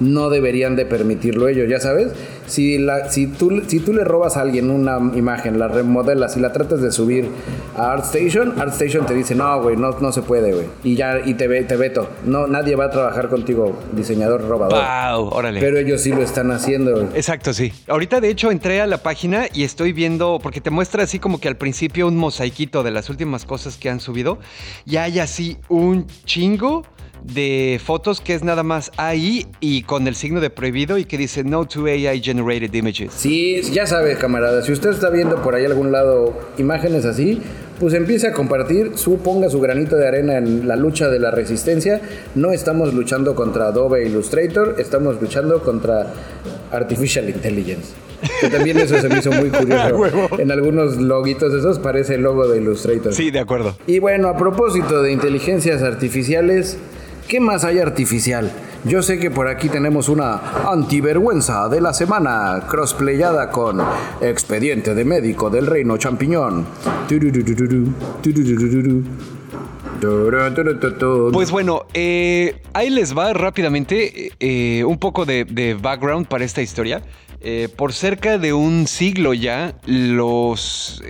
no deberían de permitirlo ellos, ya sabes. Si, la, si, tú, si tú le robas a alguien una imagen, la remodelas y la tratas de subir a ArtStation, ArtStation te dice, no, güey, no, no se puede, güey. Y ya, y te, ve- te veto. No, nadie va a trabajar contigo, diseñador robador. Wow, órale. Pero ellos sí lo están haciendo. güey. Exacto, sí. Ahorita de hecho entré a la página y estoy viendo, porque te muestra así como que al principio un mosaiquito de las últimas cosas que han subido y hay así un chingo de fotos que es nada más ahí y con el signo de prohibido y que dice no to AI generated images. Sí, ya sabe, camarada, si usted está viendo por ahí algún lado imágenes así, pues empiece a compartir, su, ponga su granito de arena en la lucha de la resistencia. No estamos luchando contra Adobe Illustrator, estamos luchando contra Artificial Intelligence. Que también eso se me hizo muy curioso. en algunos loguitos esos parece el logo de Illustrator. Sí, de acuerdo. Y bueno, a propósito de inteligencias artificiales, ¿qué más hay artificial? Yo sé que por aquí tenemos una antivergüenza de la semana, crossplayada con Expediente de Médico del Reino Champiñón. Pues bueno, eh, ahí les va rápidamente eh, un poco de, background para esta historia. Eh, por cerca de un siglo ya, los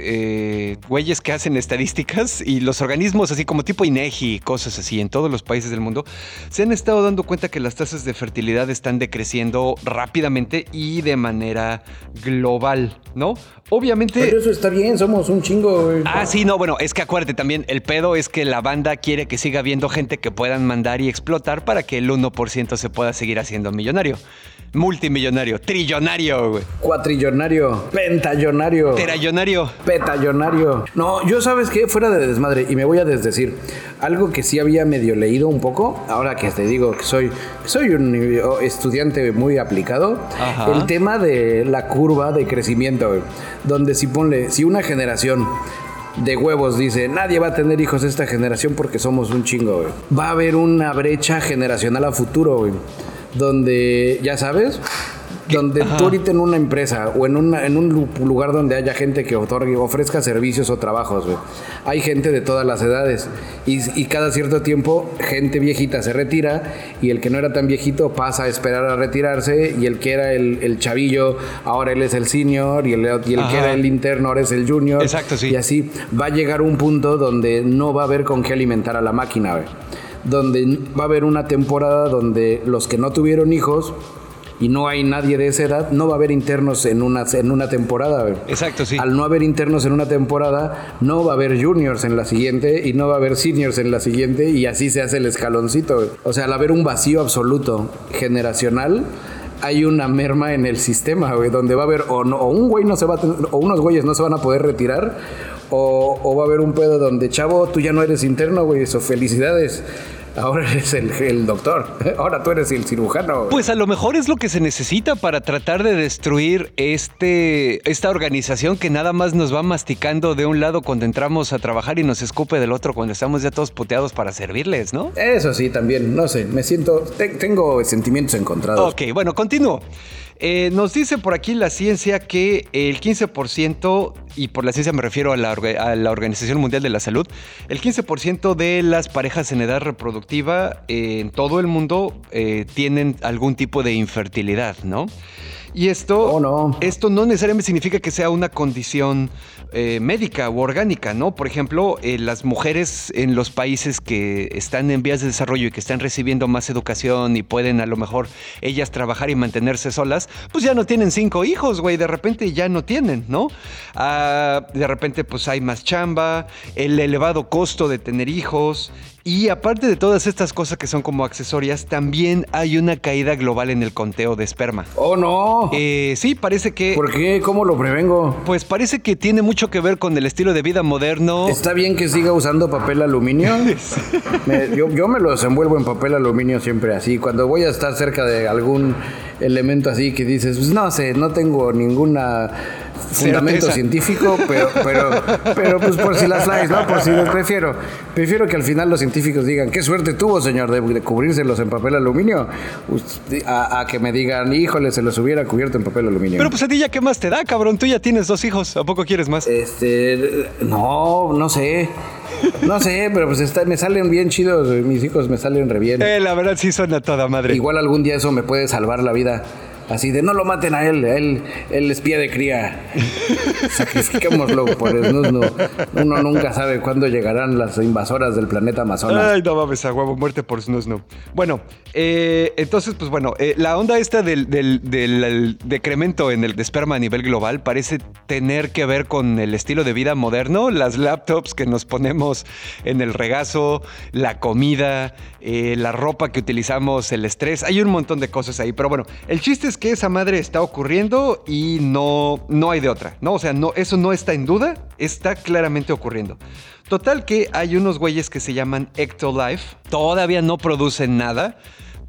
güeyes que hacen estadísticas y los organismos así como tipo INEGI y cosas así en todos los países del mundo, se han estado dando cuenta que las tasas de fertilidad están decreciendo rápidamente y de manera global, ¿no? Obviamente... Pero eso está bien, somos un chingo, güey. Ah, sí, no, bueno, es que acuérdate también, el pedo es que la banda quiere que siga habiendo gente que puedan mandar y explotar para que el 1% se pueda seguir haciendo millonario. Multimillonario, trillonario, güey. Cuatrillonario, pentallonario. Terallonario. Petallonario. No, yo sabes que fuera de desmadre, y me voy a desdecir. algo que sí había medio leído un poco, ahora que te digo que soy, soy un estudiante muy aplicado, el tema de la curva de crecimiento, donde si ponle, si una generación de huevos dice, nadie va a tener hijos esta generación porque somos un chingo, Va a haber una brecha generacional a futuro, Donde, ya sabes, donde tú ahorita en una empresa o en, una, en un lugar donde haya gente que otorgue, ofrezca servicios o trabajos, Hay gente de todas las edades y, cada cierto tiempo gente viejita se retira y el que no era tan viejito pasa a esperar a retirarse y el que era el, chavillo ahora él es el senior y el, y el que era el interno ahora es el junior. Exacto, sí. Y así va a llegar un punto donde no va a haber con qué alimentar a la máquina, donde va a haber una temporada donde los que no tuvieron hijos y no hay nadie de esa edad, no va a haber internos en una, en una temporada. Exacto, sí. Al no haber internos en una temporada, no va a haber juniors en la siguiente y no va a haber seniors en la siguiente y así se hace el escaloncito. O sea, al haber un vacío absoluto generacional, hay una merma en el sistema, güey, donde va a haber o, un güey no se va a o unos güeyes no se van a poder retirar o, o, va a haber un pedo donde, chavo, tú ya no eres interno, güey, eso, felicidades Ahora eres el, doctor. Ahora tú eres el cirujano. Pues a lo mejor es lo que se necesita para tratar de destruir este, esta organización que nada más nos va masticando de un lado cuando entramos a trabajar y nos escupe del otro cuando estamos ya todos puteados para servirles, ¿no? Eso sí, también. No sé, me siento. tengo sentimientos encontrados. Ok, bueno, continúo. Eh, nos dice por aquí la ciencia que el 15%, y por la ciencia me refiero a la, Organización Mundial de la Salud, el 15% de las parejas en edad reproductiva eh, en todo el mundo eh, tienen algún tipo de infertilidad, ¿no? Y esto, oh, no. esto no necesariamente significa que sea una condición eh, médica u orgánica, ¿no? Por ejemplo, eh, las mujeres en los países que están en vías de desarrollo y que están recibiendo más educación y pueden a lo mejor ellas trabajar y mantenerse solas, pues ya no tienen cinco hijos, güey, de repente ya no tienen, ¿no? Ah, de repente pues hay más chamba, el elevado costo de tener hijos, y aparte de todas estas cosas que son como accesorias, también hay una caída global en el conteo de esperma. ¡Oh, no! Eh, sí, parece que... ¿Por qué? ¿Cómo lo prevengo? Pues parece que tiene mucho que ver con el estilo de vida moderno. ¿Está bien que siga usando papel aluminio? yo, yo me los envuelvo en papel aluminio siempre así. Cuando voy a estar cerca de algún elemento así que dices, pues no sé, no tengo ninguna fundamento científico, pero, pero, pero pues por si las flies, ¿no? Por si los prefiero. Prefiero que al final los científicos digan, qué suerte tuvo, señor, de, cubrírselos en papel aluminio, a, que me digan, híjole, se los hubiera cubierto en papel aluminio. Pero pues a ti ya qué más te da, cabrón. Tú ya tienes dos hijos. ¿A poco quieres más? Este, no, no sé. No sé, pero pues está, me salen bien chidos. Mis hijos me salen re bien. Eh, la verdad sí suena toda madre. Igual algún día eso me puede salvar la vida. Así de no lo maten a él, él, él es pie de cría. Sacrifiquémoslo por no. Uno nunca sabe cuándo llegarán las invasoras del planeta Amazonas. Ay, no mames, a huevo, muerte por snusno. Bueno, eh, entonces, pues bueno, eh, la onda esta del, del, decremento en el de esperma a nivel global parece tener que ver con el estilo de vida moderno, las laptops que nos ponemos en el regazo, la comida, eh, la ropa que utilizamos, el estrés. Hay un montón de cosas ahí, pero bueno, el chiste es que esa madre está ocurriendo y no, no hay de otra, ¿no? O sea, no, eso no está en duda, está claramente ocurriendo. Total que hay unos güeyes que se llaman Ectolife, todavía no producen nada,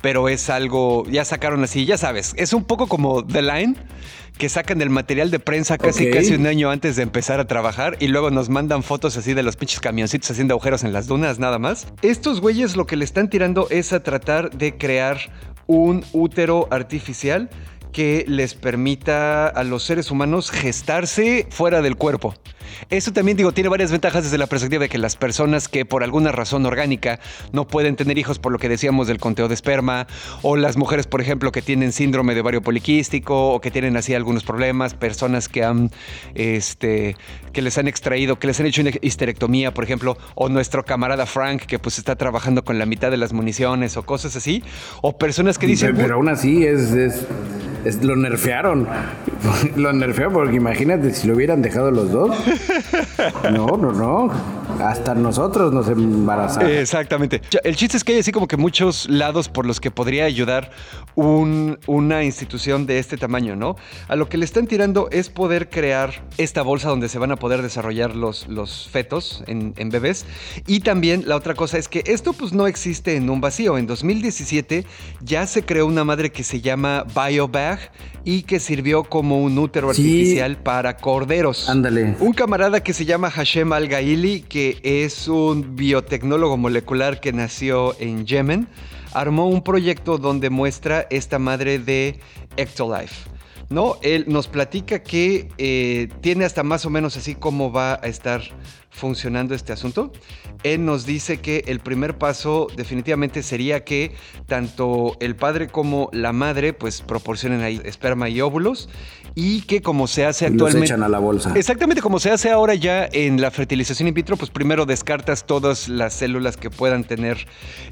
pero es algo, ya sacaron así, ya sabes, es un poco como The Line, que sacan el material de prensa casi casi un año antes de empezar a trabajar y luego nos mandan fotos así de los pinches camioncitos haciendo agujeros en las dunas nada más. Estos güeyes lo que le están tirando es a tratar de crear un útero artificial que les permita a los seres humanos gestarse fuera del cuerpo. Eso también digo, tiene varias ventajas desde la perspectiva de que las personas que por alguna razón orgánica no pueden tener hijos por lo que decíamos del conteo de esperma, o las mujeres, por ejemplo, que tienen síndrome de ovario poliquístico o que tienen así algunos problemas, personas que han este que les han extraído, que les han hecho una histerectomía, por ejemplo, o nuestro camarada Frank que pues está trabajando con la mitad de las municiones o cosas así, o personas que dicen, pero, aún así es, es, lo nerfearon. lo nerfearon porque imagínate si lo hubieran dejado los dos. No, no, no. Hasta nosotros nos embarazamos. Exactamente. El chiste es que hay así como que muchos lados por los que podría ayudar una institución de este tamaño, ¿no? A lo que le están tirando es poder crear esta bolsa donde se van a poder desarrollar los, los fetos en, en bebés. Y también la otra cosa es que esto pues no existe en un vacío. En 2017 ya se creó una madre que se llama BioBag y que sirvió como un útero artificial para corderos. Ándale. Un camarada que se llama Hashem Al-Gaili, que es un biotecnólogo molecular que nació en Yemen, armó un proyecto donde muestra esta madre de Ectolife. ¿no? Él nos platica que eh, tiene hasta más o menos así cómo va a estar funcionando este asunto. Él nos dice que el primer paso definitivamente sería que tanto el padre como la madre pues proporcionen ahí esperma y óvulos y que como se hace actualmente... Los echan a la bolsa. Exactamente como se hace ahora ya en la fertilización in vitro, pues primero descartas todas las células que puedan tener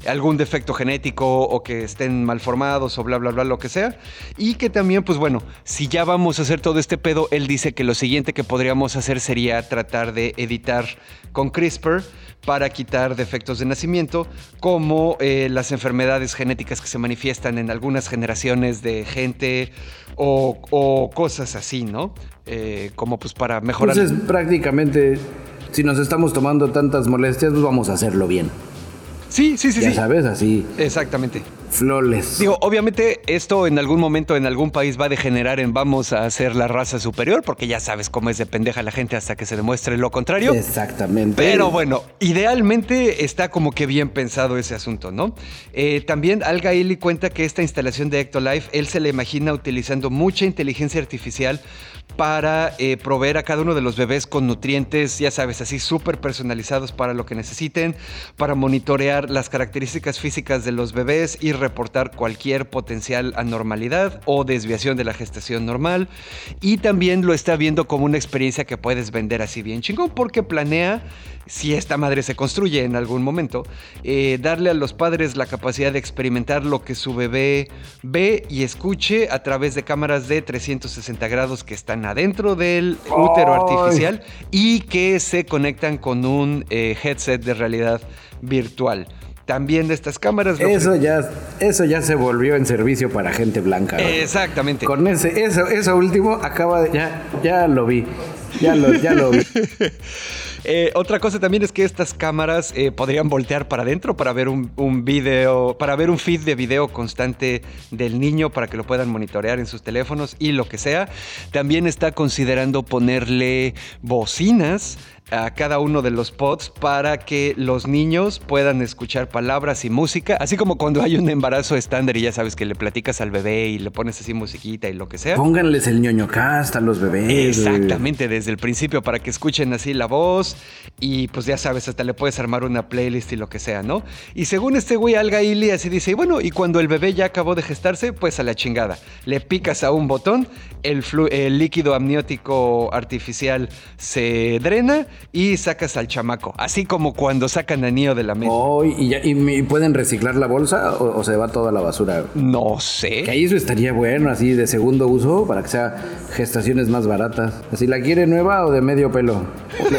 algún defecto genético o que estén malformados o bla, bla, bla, lo que sea. Y que también, pues bueno, si ya vamos a hacer todo este pedo, él dice que lo siguiente que podríamos hacer sería tratar de editar con CRISPR para quitar defectos de nacimiento, como eh, las enfermedades genéticas que se manifiestan en algunas generaciones de gente o, cosas así, ¿no? Eh, como pues para mejorar. Entonces prácticamente, si nos estamos tomando tantas molestias, pues vamos a hacerlo bien. Sí, sí, sí. Ya sabes, así. Exactamente. Flores. Digo, obviamente esto en algún momento en algún país va a degenerar en vamos a ser la raza superior, porque ya sabes cómo es de pendeja la gente hasta que se demuestre lo contrario. Exactamente. Pero bueno, idealmente está como que bien pensado ese asunto, ¿no? Eh, también Al Gaili cuenta que esta instalación de Ectolife, él se le imagina utilizando mucha inteligencia artificial para eh, proveer a cada uno de los bebés con nutrientes, ya sabes, así súper personalizados para lo que necesiten, para monitorear las características físicas de los bebés y reportar cualquier potencial anormalidad o desviación de la gestación normal. Y también lo está viendo como una experiencia que puedes vender así bien chingón porque planea, si esta madre se construye en algún momento, eh, darle a los padres la capacidad de experimentar lo que su bebé ve y escuche a través de cámaras de 360 grados que están adentro del útero artificial y que se conectan con un eh, headset de realidad virtual también de estas cámaras. Eso ya, eso ya se volvió en servicio para gente blanca. Exactamente. Con ese, eso, eso último acaba de, ya, ya lo vi, ya lo, ya lo vi. Eh, otra cosa también es que estas cámaras eh, podrían voltear para adentro para ver un, un, video, para ver un feed de video constante del niño para que lo puedan monitorear en sus teléfonos y lo que sea. También está considerando ponerle bocinas a cada uno de los pods para que los niños puedan escuchar palabras y música, así como cuando hay un embarazo estándar y ya sabes que le platicas al bebé y le pones así musiquita y lo que sea. Pónganles el ñoño cast a los bebés. Exactamente, desde el principio para que escuchen así la voz y pues ya sabes, hasta le puedes armar una playlist y lo que sea, ¿no? Y según este güey Alga Ili así dice, y bueno, y cuando el bebé ya acabó de gestarse, pues a la chingada, le picas a un botón, el, el líquido amniótico artificial se drena y sacas al chamaco. Así como cuando sacan a Neo de la mesa. Oh, ¿y, pueden reciclar la bolsa o, se va toda la basura? No sé. Que ahí eso estaría bueno, así de segundo uso, para que sea gestaciones más baratas. Así la quiere nueva o de medio pelo.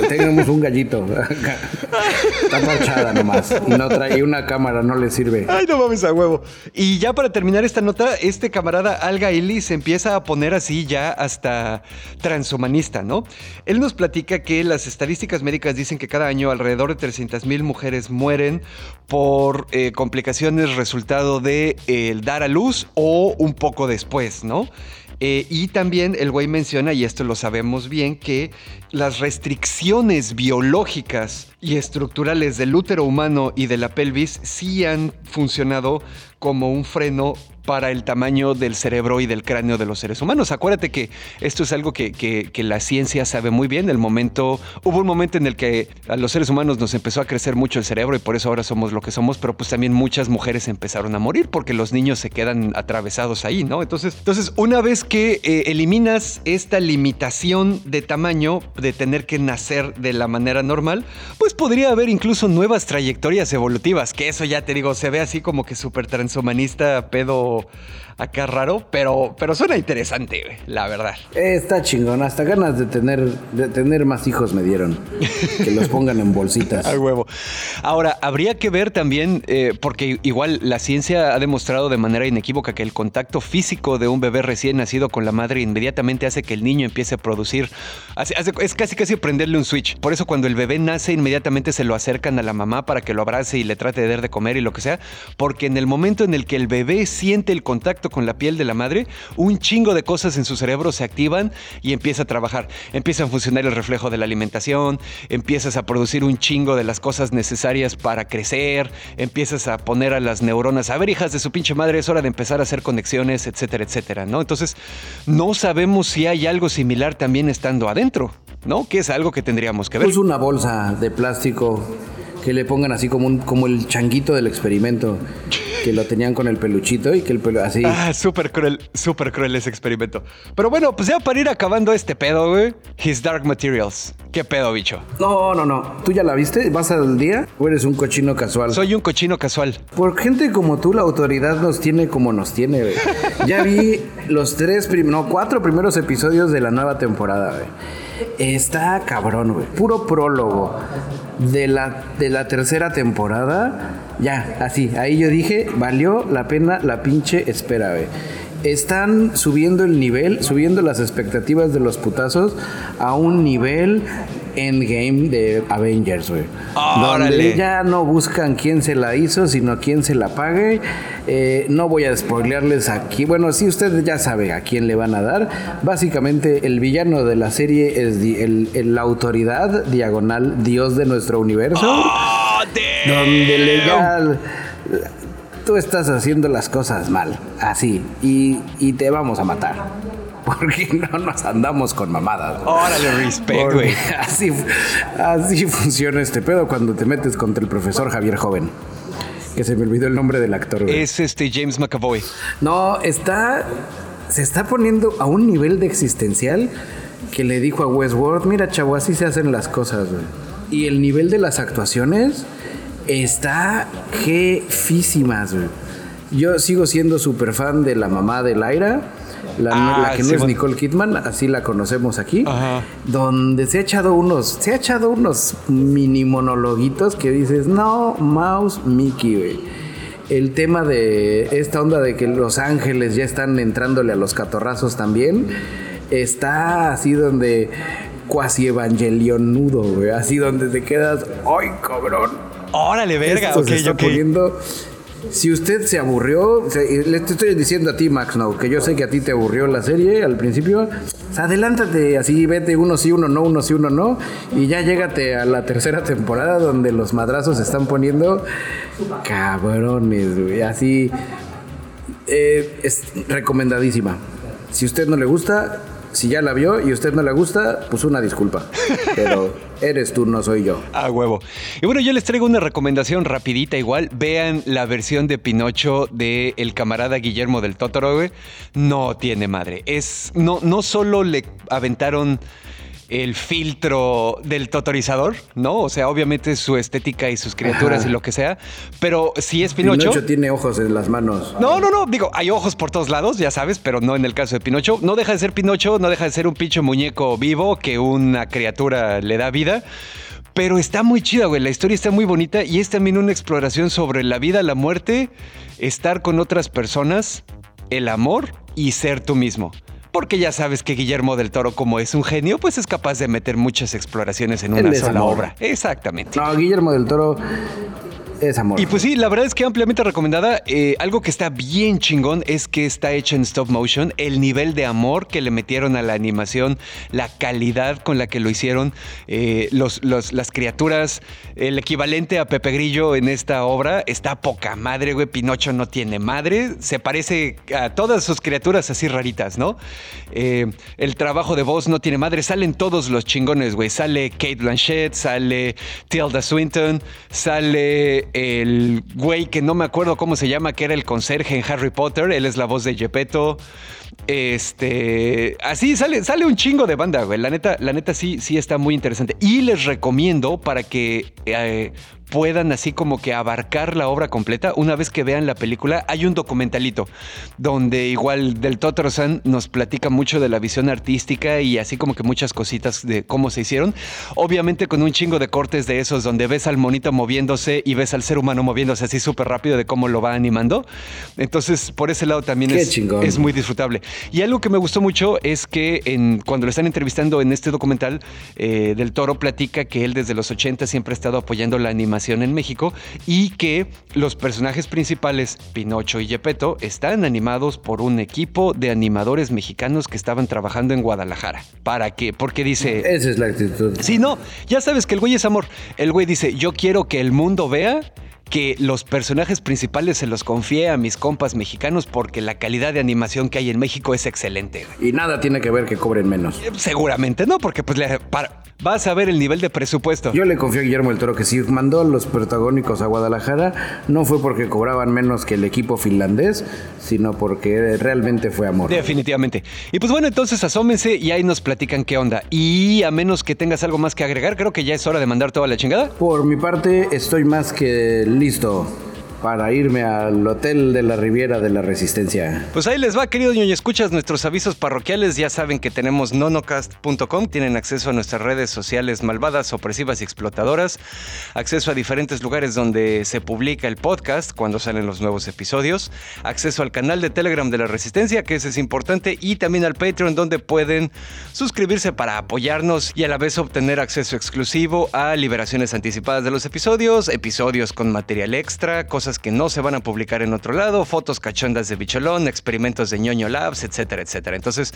Tenemos un gallito. Está marchada nomás. Y no trae una cámara, no le sirve. Ay, no mames a huevo. Y ya para terminar esta nota, este camarada Alga Eli se empieza a poner así ya hasta transhumanista, ¿no? Él nos platica que las estadísticas médicas dicen que cada año alrededor de 300 mil mujeres mueren por eh, complicaciones resultado de eh, dar a luz o un poco después, ¿no? Eh, y también el güey menciona, y esto lo sabemos bien, que las restricciones biológicas y estructurales del útero humano y de la pelvis sí han funcionado como un freno para el tamaño del cerebro y del cráneo de los seres humanos. Acuérdate que esto es algo que, la ciencia sabe muy bien. El momento, hubo un momento en el que a los seres humanos nos empezó a crecer mucho el cerebro y por eso ahora somos lo que somos, pero pues también muchas mujeres empezaron a morir porque los niños se quedan atravesados ahí, ¿no? Entonces, entonces una vez que eh, eliminas esta limitación de tamaño, de tener que nacer de la manera normal, pues podría haber incluso nuevas trayectorias evolutivas, que eso ya te digo, se ve así como que súper transhumanista, pedo medio acá raro, pero, pero suena interesante, güey, la verdad. está chingón, hasta ganas de tener, de tener más hijos me dieron. Que los pongan en bolsitas. Al huevo. Ahora, habría que ver también, eh, porque igual la ciencia ha demostrado de manera inequívoca que el contacto físico de un bebé recién nacido con la madre inmediatamente hace que el niño empiece a producir. es casi casi prenderle un switch. Por eso cuando el bebé nace, inmediatamente se lo acercan a la mamá para que lo abrace y le trate de dar de comer y lo que sea. Porque en el momento en el que el bebé siente el contacto con la piel de la madre, un chingo de cosas en su cerebro se activan y empieza a trabajar. Empieza a funcionar el reflejo de la alimentación, empiezas a producir un chingo de las cosas necesarias para crecer, empiezas a poner a las neuronas, a ver hijas de su pinche madre, es hora de empezar a hacer conexiones, etcétera, etcétera, ¿no? Entonces, no sabemos si hay algo similar también estando adentro, ¿no? Que es algo que tendríamos que ver. Es una bolsa de plástico que le pongan así como, un, como el changuito del experimento que lo tenían con el peluchito y que el pelo así. Ah, súper cruel, súper cruel ese experimento. Pero bueno, pues ya para ir acabando este pedo, güey. His Dark Materials. ¿Qué pedo, bicho? No, no, no. ¿Tú ya la viste? ¿Vas al día o eres un cochino casual? Soy un cochino casual. Por gente como tú, la autoridad nos tiene como nos tiene, güey. Ya vi los tres, no, cuatro primeros episodios de la nueva temporada, güey. Está cabrón, güey. Puro prólogo de la, de la tercera temporada. Ya, así. Ahí yo dije, valió la pena la pinche espera, güey. Están subiendo el nivel, subiendo las expectativas de los putazos a un nivel Endgame de Avengers, güey. Donde ya no buscan quién se la hizo, sino quién se la pague. Eh, no voy a spoilearles aquí. Bueno, sí, ustedes ya saben a quién le van a dar. Básicamente, el villano de la serie es el, la autoridad diagonal, Dios de nuestro universo. Oh, donde le ya tú estás haciendo las cosas mal, así, y, y te vamos a matar. Porque no nos andamos con mamadas. Órale, respeto, güey. Así, así funciona este pedo cuando te metes contra el profesor Javier Joven. Que se me olvidó el nombre del actor. Es este James McAvoy. No, está. Se está poniendo a un nivel de existencial que le dijo a Westworld: Mira, chavo, así se hacen las cosas, güey. Y el nivel de las actuaciones está jefísimas, güey. Yo sigo siendo súper fan de la mamá de Lyra la, ah, que no es Nicole Kidman, así la conocemos aquí, donde se ha echado unos, se ha echado unos mini monologuitos que dices, no, Mouse Mickey, güey. El tema de esta onda de que Los Ángeles ya están entrándole a los catorrazos también, está así donde cuasi evangelion nudo, güey. Así donde te quedas, ¡ay, cabrón! Órale, verga, Esto se está poniendo si usted se aburrió, le estoy diciendo a ti, Max, que yo sé que a ti te aburrió la serie al principio, adelántate así, vete uno sí, uno no, uno sí, uno no, y ya llégate a la tercera temporada donde los madrazos se están poniendo cabrones, güey, así. Eh, es recomendadísima. Si usted no le gusta, si ya la vio y usted no le gusta, pues una disculpa. Pero eres tú, no soy yo. A huevo. Y bueno, yo les traigo una recomendación rapidita igual. Vean la versión de Pinocho de el camarada Guillermo del Totoro, güey. No tiene madre. Es, no, no solo le aventaron el filtro del totorizador, ¿no? O sea, obviamente su estética y sus criaturas y lo que sea, pero si es Pinocho... Pinocho tiene ojos en las manos. No, no, no, digo, hay ojos por todos lados, ya sabes, pero no en el caso de Pinocho. No deja de ser Pinocho, no deja de ser un pinche muñeco vivo que una criatura le da vida. Pero está muy chida, güey. La historia está muy bonita y es también una exploración sobre la vida, la muerte, estar con otras personas, el amor y ser tú mismo porque ya sabes que Guillermo del Toro, como es un genio, pues es capaz de meter muchas exploraciones en una sola obra. Exactamente. No, Guillermo del Toro es amor. Y pues sí, la verdad es que ampliamente recomendada. Eh, algo que está bien chingón es que está hecho en stop motion. El nivel de amor que le metieron a la animación, la calidad con la que lo hicieron, eh, los, las criaturas, el equivalente a Pepe Grillo en esta obra está poca madre, güey. Pinocho no tiene madre. Se parece a todas sus criaturas así raritas, ¿no? Eh, el trabajo de voz no tiene madre. Salen todos los chingones, güey. Sale Kate Blanchett, sale Tilda Swinton, sale el güey que no me acuerdo cómo se llama, que era el conserje en Harry Potter, él es la voz de Gepetto. Este, así sale, sale un chingo de banda, güey. La neta, la neta sí, sí está muy interesante. Y les recomiendo para que eh, puedan así como que abarcar la obra completa, una vez que vean la película, hay un documentalito donde igual del Totoro-san nos platica mucho de la visión artística y así como que muchas cositas de cómo se hicieron. Obviamente con un chingo de cortes de esos donde ves al monito moviéndose y ves al ser humano moviéndose así súper rápido de cómo lo va animando. Entonces, por ese lado también es, es, muy disfrutable. Y algo que me gustó mucho es que en, cuando lo están entrevistando en este documental, eh, Del Toro platica que él desde los 80 siempre ha estado apoyando la animación en México y que los personajes principales, Pinocho y Gepetto, están animados por un equipo de animadores mexicanos que estaban trabajando en Guadalajara. ¿Para qué? Porque dice... Esa es la actitud. Sí, no, ya sabes que el güey es amor. El güey dice, yo quiero que el mundo vea que los personajes principales se los confié a mis compas mexicanos porque la calidad de animación que hay en México es excelente. Y nada tiene que ver que cobren menos. Eh, seguramente no, porque pues le, vas a ver el nivel de presupuesto. Yo le confío a Guillermo el Toro que si mandó a los protagónicos a Guadalajara no fue porque cobraban menos que el equipo finlandés, sino porque realmente fue amor. Definitivamente. Y pues bueno, entonces asómense y ahí nos platican qué onda. Y a menos que tengas algo más que agregar, creo que ya es hora de mandar toda la chingada. Por mi parte, estoy más que listo para irme al Hotel de la Riviera de la Resistencia. Pues ahí les va, querido ñoño, escuchas nuestros avisos parroquiales. Ya saben que tenemos nonocast.com, tienen acceso a nuestras redes sociales malvadas, opresivas y explotadoras, acceso a diferentes lugares donde se publica el podcast cuando salen los nuevos episodios, acceso al canal de Telegram de la Resistencia, que ese es importante, y también al Patreon, donde pueden suscribirse para apoyarnos y a la vez obtener acceso exclusivo a liberaciones anticipadas de los episodios, episodios con material extra, cosas que no se van a publicar en otro lado, fotos cachondas de Bicholón, experimentos de ñoño labs, etcétera, etcétera. Entonces,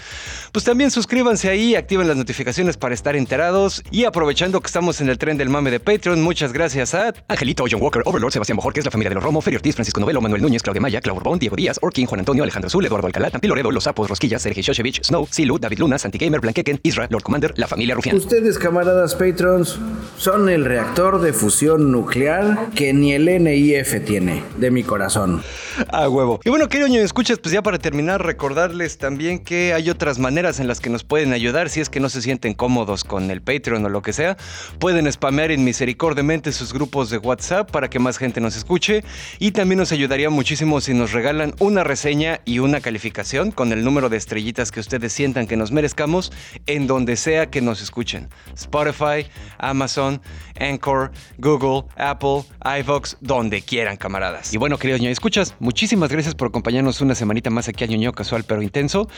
pues también suscríbanse ahí, activen las notificaciones para estar enterados y aprovechando que estamos en el tren del mame de Patreon, muchas gracias a Angelito, John Walker, Overlord, Sebastián es la familia de los Romo, Ferio Ortiz, Francisco Novelo, Manuel Núñez, Claudia Maya, Clau Urbón, Diego Díaz, Orkin, Juan Antonio, Alejandro Zul, Eduardo Alcalá, Tampi Loredo, Los Sapos, Rosquillas, Sergio Shoshevich, Snow, Silu, David Luna, Santi Gamer, Blanqueken, Isra, Lord Commander, la familia Rufián. Ustedes, camaradas Patrons, son el reactor de fusión nuclear que ni el NIF de mi corazón. A huevo. Y bueno, querido escuchas, pues ya para terminar, recordarles también que hay otras maneras en las que nos pueden ayudar. Si es que no se sienten cómodos con el Patreon o lo que sea, pueden spamear en misericordiamente sus grupos de WhatsApp para que más gente nos escuche. Y también nos ayudaría muchísimo si nos regalan una reseña y una calificación con el número de estrellitas que ustedes sientan que nos merezcamos en donde sea que nos escuchen. Spotify, Amazon, Anchor, Google, Apple, iVox, donde quieran, camaradas. Y bueno, querido escuchas, muchísimas gracias por acompañarnos una semanita más aquí a ñoño casual pero intenso.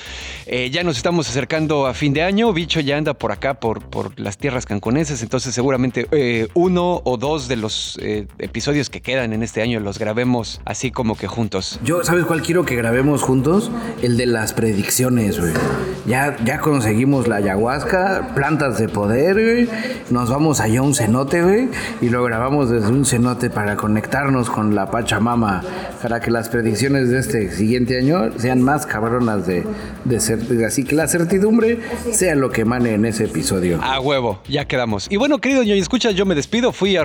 Eh, ya nos estamos acercando a fin de año, Bicho ya anda por acá, por, por las tierras canconeses, entonces seguramente eh, uno o dos de los eh, episodios que quedan en este año los grabemos así como que juntos. Yo, ¿sabes cuál quiero que grabemos juntos? El de las predicciones, güey. Ya, ya conseguimos la ayahuasca, plantas de poder, güey. Nos vamos allá a un cenote, güey, y lo grabamos desde un cenote para conectarnos con la Pachamama para que las predicciones de este siguiente año sean más cabronas de, de ser, así que la certidumbre sea lo que emane en ese episodio. A huevo, ya quedamos. Y bueno, querido ñoño, escuchas, yo me despido. Fui a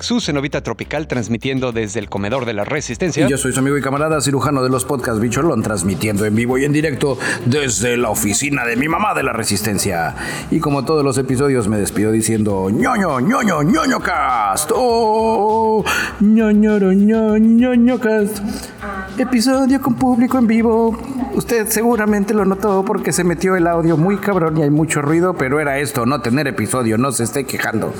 su cenovita tropical, transmitiendo desde el comedor de la Resistencia. Y yo soy su amigo y camarada cirujano de los podcasts Bicholón, transmitiendo en vivo y en directo desde la oficina de mi mamá de la Resistencia. Y como todos los episodios, me despido diciendo ñoño, ñoño, ñoño cast. Oh, ñoño, ñoño, ñoño Episodio con público en vivo. Usted seguramente lo notó porque se metió el audio muy cabrón y hay mucho ruido, pero era esto, no tener episodio, no se esté quejando.